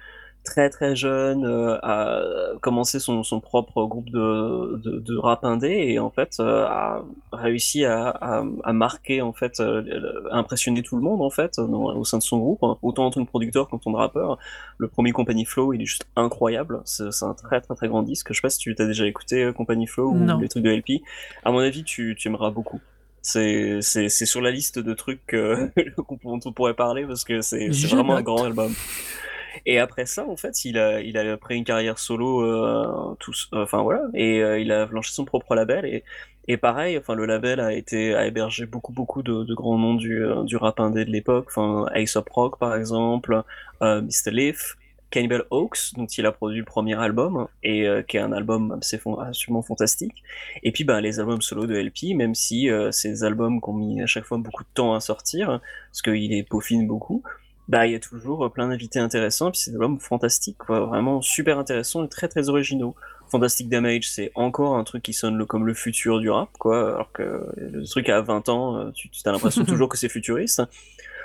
très très jeune euh, a commencé son, son propre groupe de, de, de rap indé et en fait euh, a réussi à, à, à marquer en fait euh, à impressionner tout le monde en fait dans- au sein de son groupe. Autant en tant que producteur qu'en tant que rappeur. Le premier Company Flow il est juste incroyable. C'est un très très très grand disque. Je sais pas si tu t'as déjà écouté euh, Company Flow Non. ou les trucs de LP à mon avis tu, tu aimeras beaucoup. C'est c'est c'est sur la liste de trucs euh, qu'on- on pourrait parler parce que c'est vraiment un grand album et après ça, en fait, il a, il a pris une carrière solo, euh, tous, enfin voilà, et euh, il a lancé son propre label. Et, et pareil, enfin le label a été a hébergé beaucoup beaucoup de, grands noms du, euh, du rap indé de l'époque, enfin Ace of Rock par exemple, Mr. Leaf, Cannibal Oaks, dont il a produit le premier album, et qui est un album absolument fantastique. Et puis ben, les albums solo de LP, même si ces albums qui ont mis à chaque fois beaucoup de temps à sortir, parce qu'il les peaufine beaucoup, bah il y a toujours plein d'invités intéressants, et puis c'est des albums fantastiques, quoi, vraiment super intéressants et très très originaux. Fantastic Damage, c'est encore un truc qui sonne comme le futur du rap, quoi, alors que le truc à 20 ans, euh, tu, as l'impression toujours que c'est futuriste.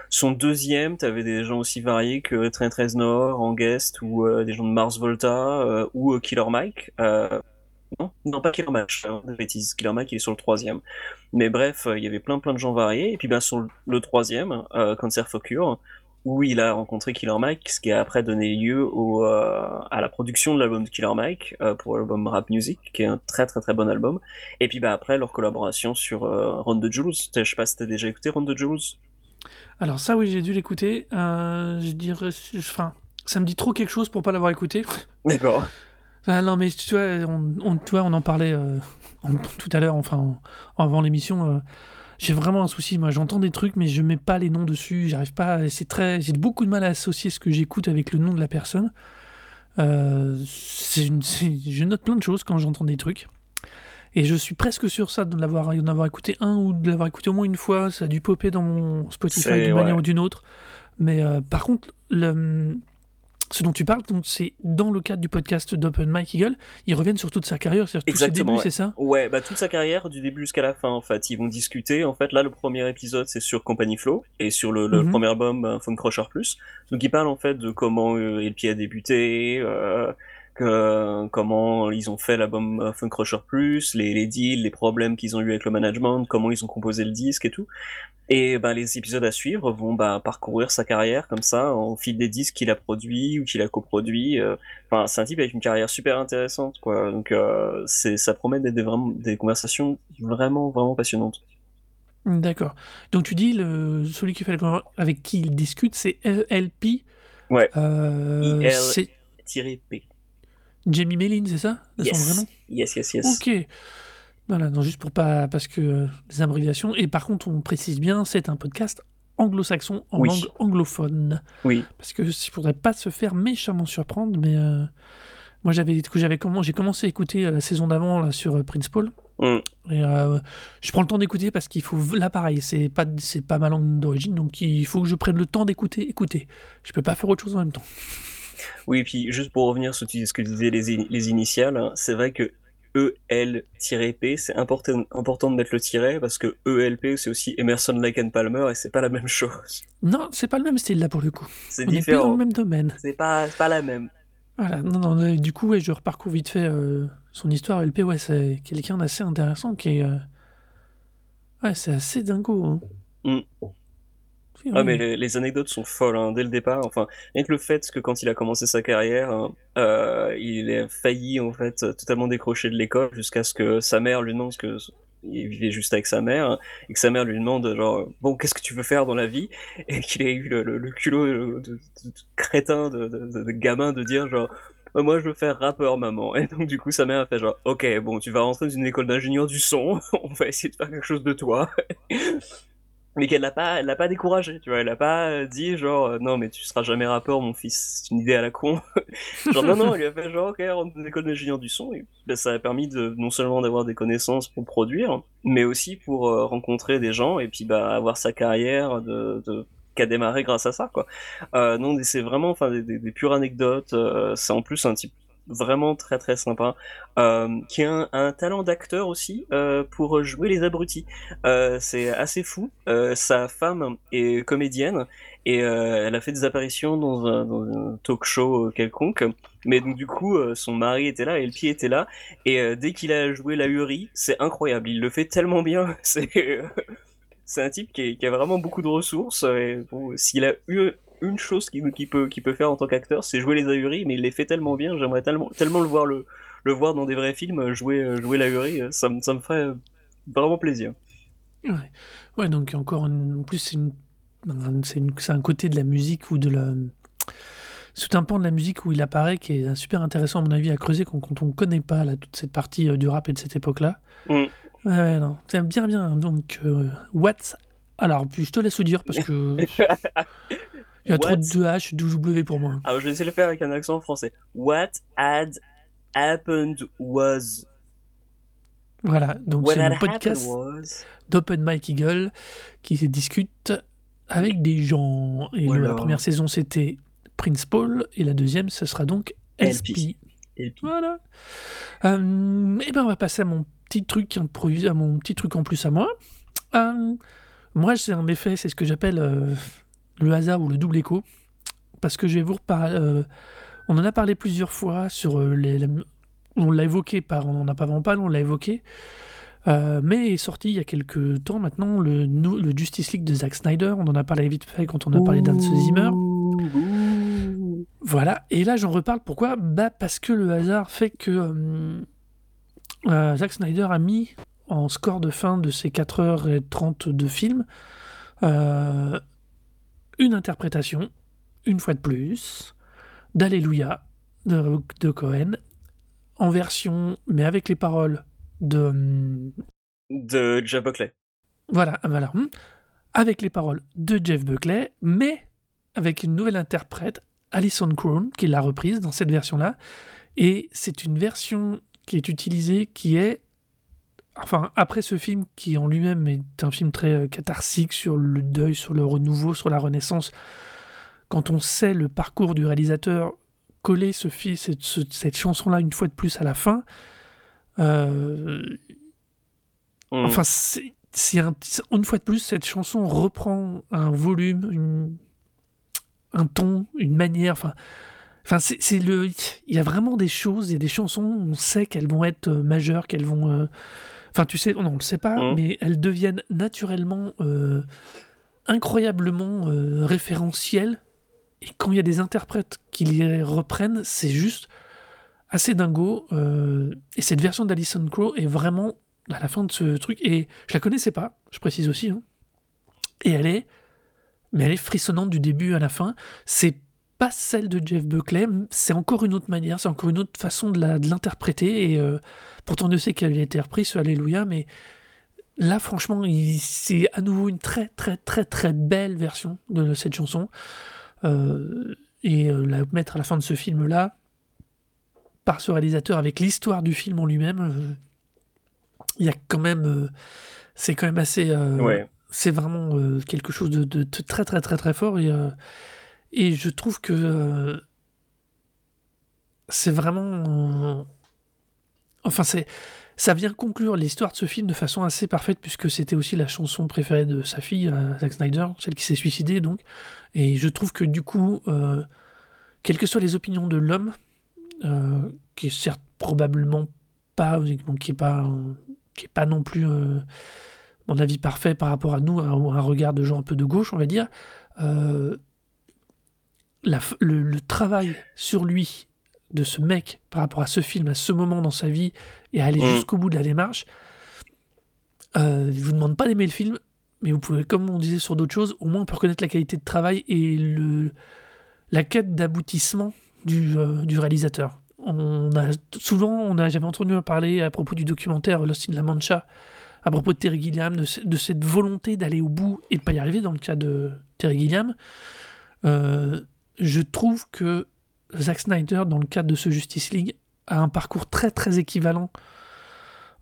Son deuxième, t'avais des gens aussi variés que Trent Reznor en guest, ou euh, des gens de Mars Volta, euh, ou Killer Mike. non, non, pas Killer Mike, bêtise. Killer Mike, il est sur le troisième. Mais bref, il y avait plein plein de gens variés. Et puis ben, sur le troisième, Cancer for Cure, où il a rencontré Killer Mike, ce qui a après donné lieu au, euh, à la production de l'album de Killer Mike euh, pour l'album Rap Music, qui est un très très très bon album. Et puis bah, après leur collaboration sur euh, Ron de Jules. Je sais pas si t'as déjà écouté Ron de Jules. Alors ça oui j'ai dû l'écouter. je dirais, enfin ça me dit trop quelque chose pour pas l'avoir écouté. D'accord. Ah, non mais tu vois on, on, on en parlait tout à l'heure, enfin avant l'émission j'ai vraiment un souci. Moi, j'entends des trucs, mais je mets pas les noms dessus. J'arrive pas. C'est très. J'ai beaucoup de mal à associer ce que j'écoute avec le nom de la personne. Euh, je note plein de choses quand j'entends des trucs. Et je suis presque sûr ça, de l'avoir, d'en avoir écouté un ou de l'avoir écouté au moins une fois. Ça a dû popper dans mon Spotify d'une manière ou d'une autre. Mais euh, par contre, le, ce dont tu parles, c'est dans le cadre du podcast d'Open Mike Eagle, ils reviennent sur toute sa carrière, c'est tout ses débuts, c'est ça Ouais, bah toute sa carrière du début jusqu'à la fin en fait. Ils vont discuter. En fait, là, le premier épisode c'est sur Company Flow et sur le, mhm. premier album euh, Phone Crusher Plus. Donc ils parlent en fait de comment euh, LP a débuté. Euh, comment ils ont fait l'album Funk Crusher Plus, les, les deals, les problèmes qu'ils ont eu avec le management, comment ils ont composé le disque et tout. Et bah, les épisodes à suivre vont bah, parcourir sa carrière comme ça, au fil des disques qu'il a produits ou qu'il a coproduits. Euh. Enfin, c'est un type avec une carrière super intéressante, quoi. Donc, euh, c'est, ça promet des, vraiment, des conversations vraiment, vraiment passionnantes. D'accord. Donc, tu dis, le, celui qui fait avec qui il discute, c'est LP Ouais. Euh, IL-P. Jamie Mellin, c'est ça? Yes. yes, yes, yes. Ok. Voilà, non, juste pour pas. Parce que euh, les abréviations. Et par contre, on précise bien, c'est un podcast anglo-saxon en langue anglophone. Oui. Parce que ne faudrait pas se faire méchamment surprendre, mais euh, moi j'avais j'avais comment j'ai commencé à écouter euh, la saison d'avant là sur Prince Paul. Mm. Et je prends le temps d'écouter parce qu'il faut là pareil, c'est pas c'est pas ma langue d'origine, donc il faut que je prenne le temps d'écouter, écouter. Je peux pas faire autre chose en même temps. Oui, puis juste pour revenir sur ce que disaient les, les initiales, hein, c'est vrai que EL-P, c'est important, important de mettre le tiret parce que ELP c'est aussi Emerson Lake and Palmer et c'est pas la même chose. Non, c'est pas le même style là pour le coup. C'est différent. Est dans le même domaine. C'est pas, pas la même. Voilà, non, non, du coup, ouais, je reparcours vite fait euh, son histoire. LP, ouais, c'est quelqu'un d'assez intéressant qui est. Euh, ouais, c'est assez dingo. Hein. Mm. Ah, mais les, anecdotes sont folles hein, dès le départ. Enfin, rien que le fait que quand il a commencé sa carrière, hein, euh, il a failli en fait totalement décrocher de l'école jusqu'à ce que sa mère lui demande que il vivait juste avec sa mère et que sa mère lui demande genre bon qu'est-ce que tu veux faire dans la vie? Et qu'il ait eu le, culot de, crétin de, de, gamin de dire genre moi je veux faire rappeur maman et donc du coup sa mère a fait genre ok bon tu vas rentrer dans une école d'ingénieur du son on va essayer de faire quelque chose de toi mais qu'elle l'a pas, elle l'a pas découragé, tu vois, elle a pas euh, dit genre euh, non mais tu seras jamais rappeur mon fils, c'est une idée à la con. genre non non, il a fait genre ok rentre dans l'école d'ingénieur du son et ben, ça a permis de non seulement d'avoir des connaissances pour produire, mais aussi pour euh, rencontrer des gens et puis bah avoir sa carrière de, de a démarré grâce à ça quoi. non c'est vraiment enfin des, des, des, pures anecdotes, c'est en plus un type vraiment très très sympa, euh, qui a un, talent d'acteur aussi euh, pour jouer les abrutis. Euh, c'est assez fou. sa femme est comédienne et elle a fait des apparitions dans un, talk show quelconque. Mais donc du coup, son mari était là et le pied était là. Et dès qu'il a joué la Uri, c'est incroyable. Il le fait tellement bien. C'est c'est un type qui, qui, a vraiment beaucoup de ressources. Et bon, s'il a eu une chose qu'il qui peut, qui peut faire en tant qu'acteur, c'est jouer les ahuris, mais il les fait tellement bien, j'aimerais tellement, tellement le voir le, le voir dans des vrais films, jouer, jouer l'ahuri, ça, ça me ferait vraiment plaisir. Ouais, ouais donc encore, en plus, c'est c'est un côté de la musique ou de la. C'est un pan de la musique où il apparaît qui est super intéressant, à mon avis, à creuser quand, quand on ne connaît pas là, toute cette partie euh, du rap et de cette époque-là. Mm. Ouais, non, c'est bien, bien. Donc, euh, what alors, puis je te laisse vous dire parce que Il y a trop What? de H, de W pour moi. Alors, je vais essayer de le faire avec un accent français. What had happened was. Voilà, donc c'est le happened podcast was. d'Open Mike Eagle qui se discute avec des gens. Et Voilà. la première saison, c'était Prince Paul, et la deuxième, ce sera donc LP. SP. Et puis, Voilà. Euh, et ben, on va passer à mon petit truc improvisé, à mon petit truc en plus à moi. Euh, moi, c'est en effet, c'est ce que j'appelle euh, le hasard ou le double écho, parce que je vais vous reparler. euh, on en a parlé plusieurs fois sur euh, les. la- on l'a évoqué, par, on n'en a pas vraiment parlé, on l'a évoqué. Euh, mais est sorti il y a quelques temps maintenant le, Justice League de Zack Snyder. On en a parlé vite fait quand on a parlé d'Hans Zimmer. Voilà, et là j'en reparle pourquoi? Bah parce que le hasard fait que euh, Zack Snyder a mis en score de fin de ses 4h30 de film euh, une interprétation, une fois de plus, d'Alléluia de, de Cohen en version, mais avec les paroles de. De Jeff Buckley. Voilà, voilà. Avec les paroles de Jeff Buckley, mais avec une nouvelle interprète, Alison Crone, qui l'a reprise dans cette version-là. Et c'est une version qui est utilisée, qui est. Enfin, après ce film, qui en lui-même est un film très euh, catharsique sur le deuil, sur le renouveau, sur la renaissance, quand on sait le parcours du réalisateur, coller ce cette, ce- cette chanson-là une fois de plus à la fin, euh, Hmm. Enfin, c'est c'est un- c'est- une fois de plus, cette chanson reprend un volume, une- un ton, une manière. Enfin, enfin c'est c'est le. Il y a vraiment des choses, il y a des chansons, on sait qu'elles vont être euh, majeures, qu'elles vont. euh, Enfin, tu sais, on le sait pas, Mhm. mais elles deviennent naturellement euh, incroyablement euh, référentielles. Et quand il y a des interprètes qui les reprennent, c'est juste assez dingo. euh, et cette version d'Alison Crow est vraiment à la fin de ce truc. Et je la connaissais pas, je précise aussi. hein. Et elle est, mais elle est frissonnante du début à la fin. C'est pas celle de Jeff Buckley, c'est encore une autre manière, c'est encore une autre façon de la- de l'interpréter. Et euh, pourtant, Dieu sait qu'elle a été reprise Alléluia, mais là, franchement, il- c'est à nouveau une très, très, très, très belle version de cette chanson. Euh, et euh, la mettre à la fin de ce film-là, par ce réalisateur, avec l'histoire du film en lui-même, il y a quand même. c'est quand même assez. Ouais. C'est vraiment quelque chose de, de- de très, très, très, très fort. Et, et je trouve que. euh, c'est vraiment. enfin, c'est. Ça vient conclure l'histoire de ce film de façon assez parfaite, puisque c'était aussi la chanson préférée de sa fille, euh, Zack Snyder, celle qui s'est suicidée, donc. Et je trouve que du coup, euh, quelles que soient les opinions de l'homme, qui est certes probablement pas, qui est pas, pas non plus, mon avis parfait par rapport à nous, à, un regard de gens un peu de gauche, on va dire, la le, le travail sur lui de ce mec par rapport à ce film, à ce moment dans sa vie, et à aller Mm. jusqu'au bout de la démarche, euh, je vous demande pas d'aimer le film, mais vous pouvez, comme on disait sur d'autres choses, au moins on peut reconnaître la qualité de travail et le, la quête d'aboutissement du, euh, du réalisateur. On a, souvent, on a jamais entendu parler à propos du documentaire Lost in La Mancha, à propos de Terry Gilliam, de cette volonté d'aller au bout et de pas y arriver dans le cas de Terry Gilliam. Euh, je trouve que Zack Snyder, dans le cadre de ce Justice League, a un parcours très très équivalent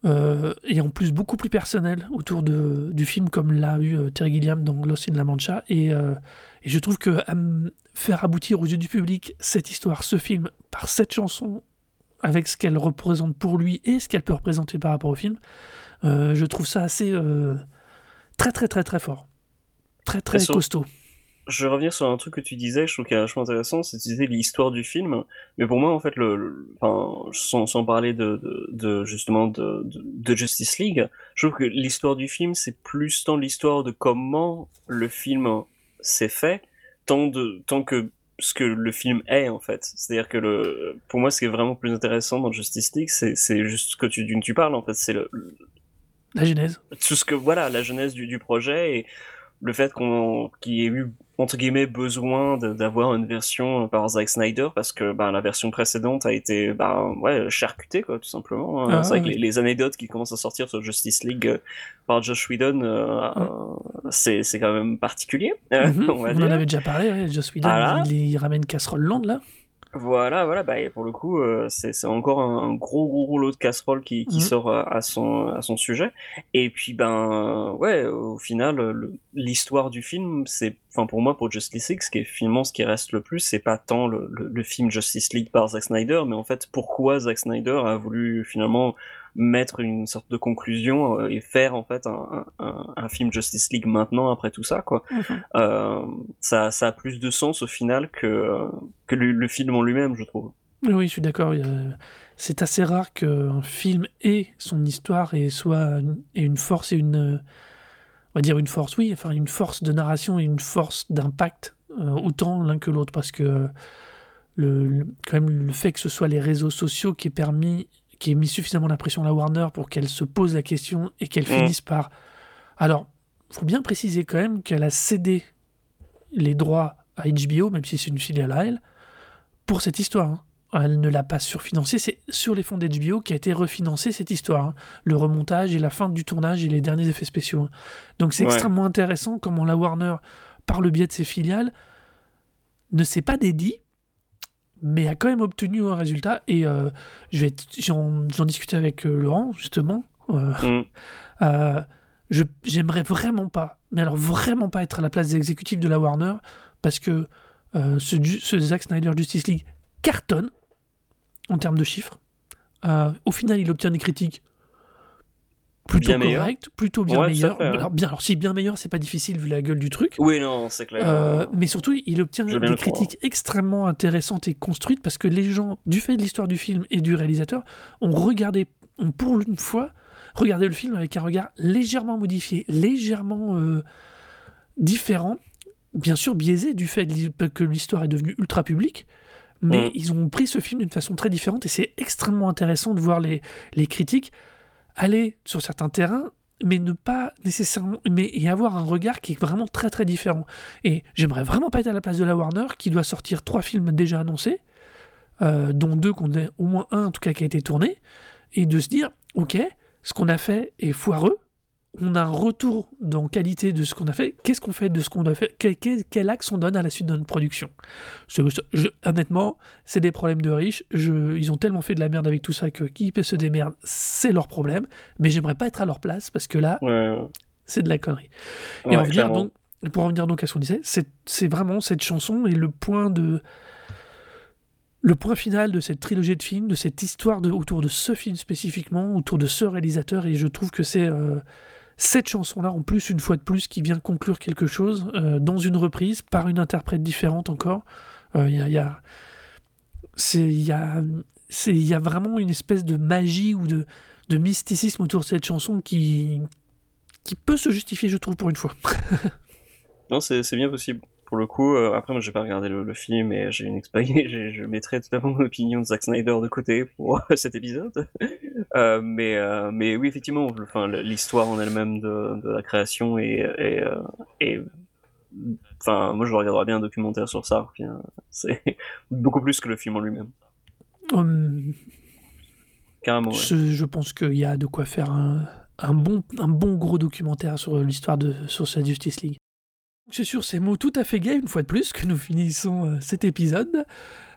euh, et en plus beaucoup plus personnel autour de, du film comme l'a eu euh, Terry Gilliam dans Lost in La Mancha et, euh, et je trouve que faire aboutir aux yeux du public cette histoire, ce film, par cette chanson, avec ce qu'elle représente pour lui et ce qu'elle peut représenter par rapport au film, je trouve ça assez très très très très fort, très très costaud. Je vais revenir sur un truc que tu disais, je trouve qu'il est vachement intéressant, c'est que tu disais l'histoire du film. Mais pour moi, en fait, le, le- enfin, sans, sans parler de, de, de- justement de, Justice League, je trouve que l'histoire du film, c'est plus tant l'histoire de comment le film s'est fait, tant de, tant que ce que le film est, en fait. C'est-à-dire que le, pour moi, ce qui est vraiment plus intéressant dans Justice League, c'est, juste ce que tu, parles, en fait. C'est le, La genèse. tout ce que voilà la du, du projet et le fait qu'on qu'il y ait eu entre guillemets besoin d'avoir une version par Zack Snyder parce que bah, la version précédente a été bah, ouais charcutée quoi tout simplement hein. Ah, c'est vrai que les, les anecdotes qui commencent à sortir sur Justice League euh, par Josh Whedon euh, euh, c'est c'est quand même particulier euh, Mhm, on en avait déjà parlé, ouais, Joss Whedon, il, il ramène casserole londe là. Voilà, voilà, bah, et pour le coup, euh, c'est encore un, un gros, gros rouleau de casserole qui, qui Mhm. sort euh, à son, à son sujet. Et puis, ben, ouais, au final, l'histoire du film, c'est, enfin, pour moi, pour Justice League, ce qui est finalement ce qui reste le plus, c'est pas tant le, le, le film Justice League par Zack Snyder, mais en fait, pourquoi Zack Snyder a voulu finalement mettre une sorte de conclusion euh, et faire en fait un, un, un- un film Justice League maintenant après tout ça, quoi. Euh, ça, ça a plus de sens au final que, que le, le film en lui-même, je trouve. Oui, je suis d'accord. C'est assez rare qu'un film ait son histoire et soit une- et une force et une, on va dire une force, oui, enfin une force de narration et une force d'impact euh, autant l'un que l'autre, parce que le, le- quand même le fait que ce soit les réseaux sociaux qui ait permis, qui ait mis suffisamment la pression à la Warner pour qu'elle se pose la question et qu'elle Mm. finisse par. Alors, faut bien préciser quand même qu'elle a cédé les droits à HBO, même si c'est une filiale à elle, pour cette histoire. hein. Elle ne l'a pas surfinancé, c'est sur les fonds d'HBO qui a été refinancé cette histoire. hein. Le remontage et la fin du tournage et les derniers effets spéciaux. hein. Donc c'est Ouais. extrêmement intéressant comment la Warner, par le biais de ses filiales, ne s'est pas dédié, mais a quand même obtenu un résultat. Et euh, j'en discutais avec euh, Laurent, justement. euh, Mm. euh, je j'aimerais vraiment pas, mais alors vraiment pas être à la place des exécutifs de la Warner parce que ce, ce Zack Snyder Justice League cartonne en termes de chiffres. Au final, il obtient des critiques plutôt Bien meilleures. correctes, plutôt bien Ouais, ouais. Alors, bien, alors si bien meilleur, c'est pas difficile vu la gueule du truc. Oui, non, c'est clair. Euh, mais surtout, il obtient Je des critiques extrêmement intéressantes et construites parce que les gens, du fait de l'histoire du film et du réalisateur, ont regardé, ont pour une fois regardé le film avec un regard légèrement modifié, légèrement euh, différent, bien sûr biaisé du fait que l'histoire est devenue ultra publique. Mais Mm. ils ont pris ce film d'une façon très différente et c'est extrêmement intéressant de voir les, les critiques aller sur certains terrains, mais ne pas nécessairement, mais et avoir un regard qui est vraiment très très différent. Et j'aimerais vraiment pas être à la place de la Warner qui doit sortir trois films déjà annoncés, euh, dont deux qu'on a, au moins un en tout cas qui a été tourné, et de se dire, ok, ce qu'on a fait est foireux, on a un retour dans qualité de ce qu'on a fait, qu'est-ce qu'on fait de ce qu'on a fait, quel, quel- quel axe on donne à la suite de notre production? Je- je- honnêtement, c'est des problèmes de riches, je- ils ont tellement fait de la merde avec tout ça que qui peut se démerde, c'est leur problème, mais j'aimerais pas être à leur place parce que là, Ouais, c'est de la connerie. Et Ouais, venir clairement. donc, pour en venir donc à ce qu'on disait, c'est c'est vraiment cette chanson et le point de le point final de cette trilogie de films, de cette histoire de, autour de ce film spécifiquement, autour de ce réalisateur, et je trouve que c'est euh, cette chanson-là, en plus, une fois de plus, qui vient conclure quelque chose euh, dans une reprise, par une interprète différente encore. Euh, Il y a, c'est- vraiment une espèce de magie ou de, mysticisme autour de cette chanson qui, peut se justifier, je trouve, pour une fois. Non, c'est bien possible. Pour le coup, euh, après, moi, j'ai pas regardé le, le film et j'ai une expérience, je mettrai fait mon opinion de Zack Snyder de côté pour cet épisode. Euh, mais, euh, mais oui, effectivement, enfin, l'histoire en elle-même de, de la création et, et, enfin, moi, je regarderai bien un documentaire sur ça. C'est beaucoup plus que le film en lui-même. Hum, Carrément, ouais. je, je pense qu'il y a de quoi faire un, un bon, un bon gros documentaire sur l'histoire de sur cette Justice League. C'est sur ces mots tout à fait gays, une fois de plus, que nous finissons euh, cet épisode.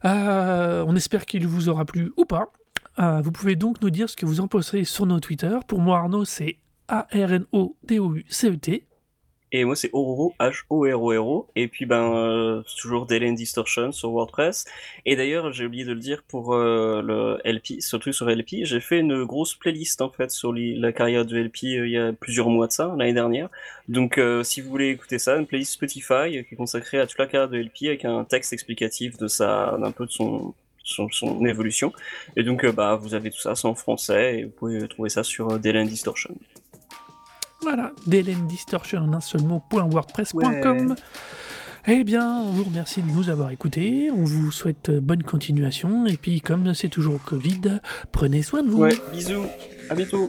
Euh, on espère qu'il vous aura plu ou pas. Euh, vous pouvez donc nous dire ce que vous en pensez sur nos Twitter. Pour moi, Arnaud, c'est A-R-N-O-D-O-U-C-E-T. Et moi, c'est Ororo, H-O-R-O-R-O. Et puis, ben, euh, toujours Delen Distortion sur WordPress. Et d'ailleurs, j'ai oublié de le dire pour euh, le LP, surtout sur LP, j'ai fait une grosse playlist, en fait, sur la carrière de LP euh, il y a plusieurs mois de ça, l'année dernière. Donc, si vous voulez écouter ça, une playlist Spotify qui est consacrée à toute la carrière de LP avec un texte explicatif de sa, d'un peu de son, son, évolution. Et donc, bah, vous avez tout ça, c'est en français, et vous pouvez trouver ça sur euh, Delen Distortion. Voilà, Delen Distortion en un seul mot, point wordpress.com. Eh bien, on vous remercie de nous avoir écoutés, on vous souhaite euh, bonne continuation, et puis comme c'est toujours Covid, prenez soin de vous. Ouais, bisous, à bientôt.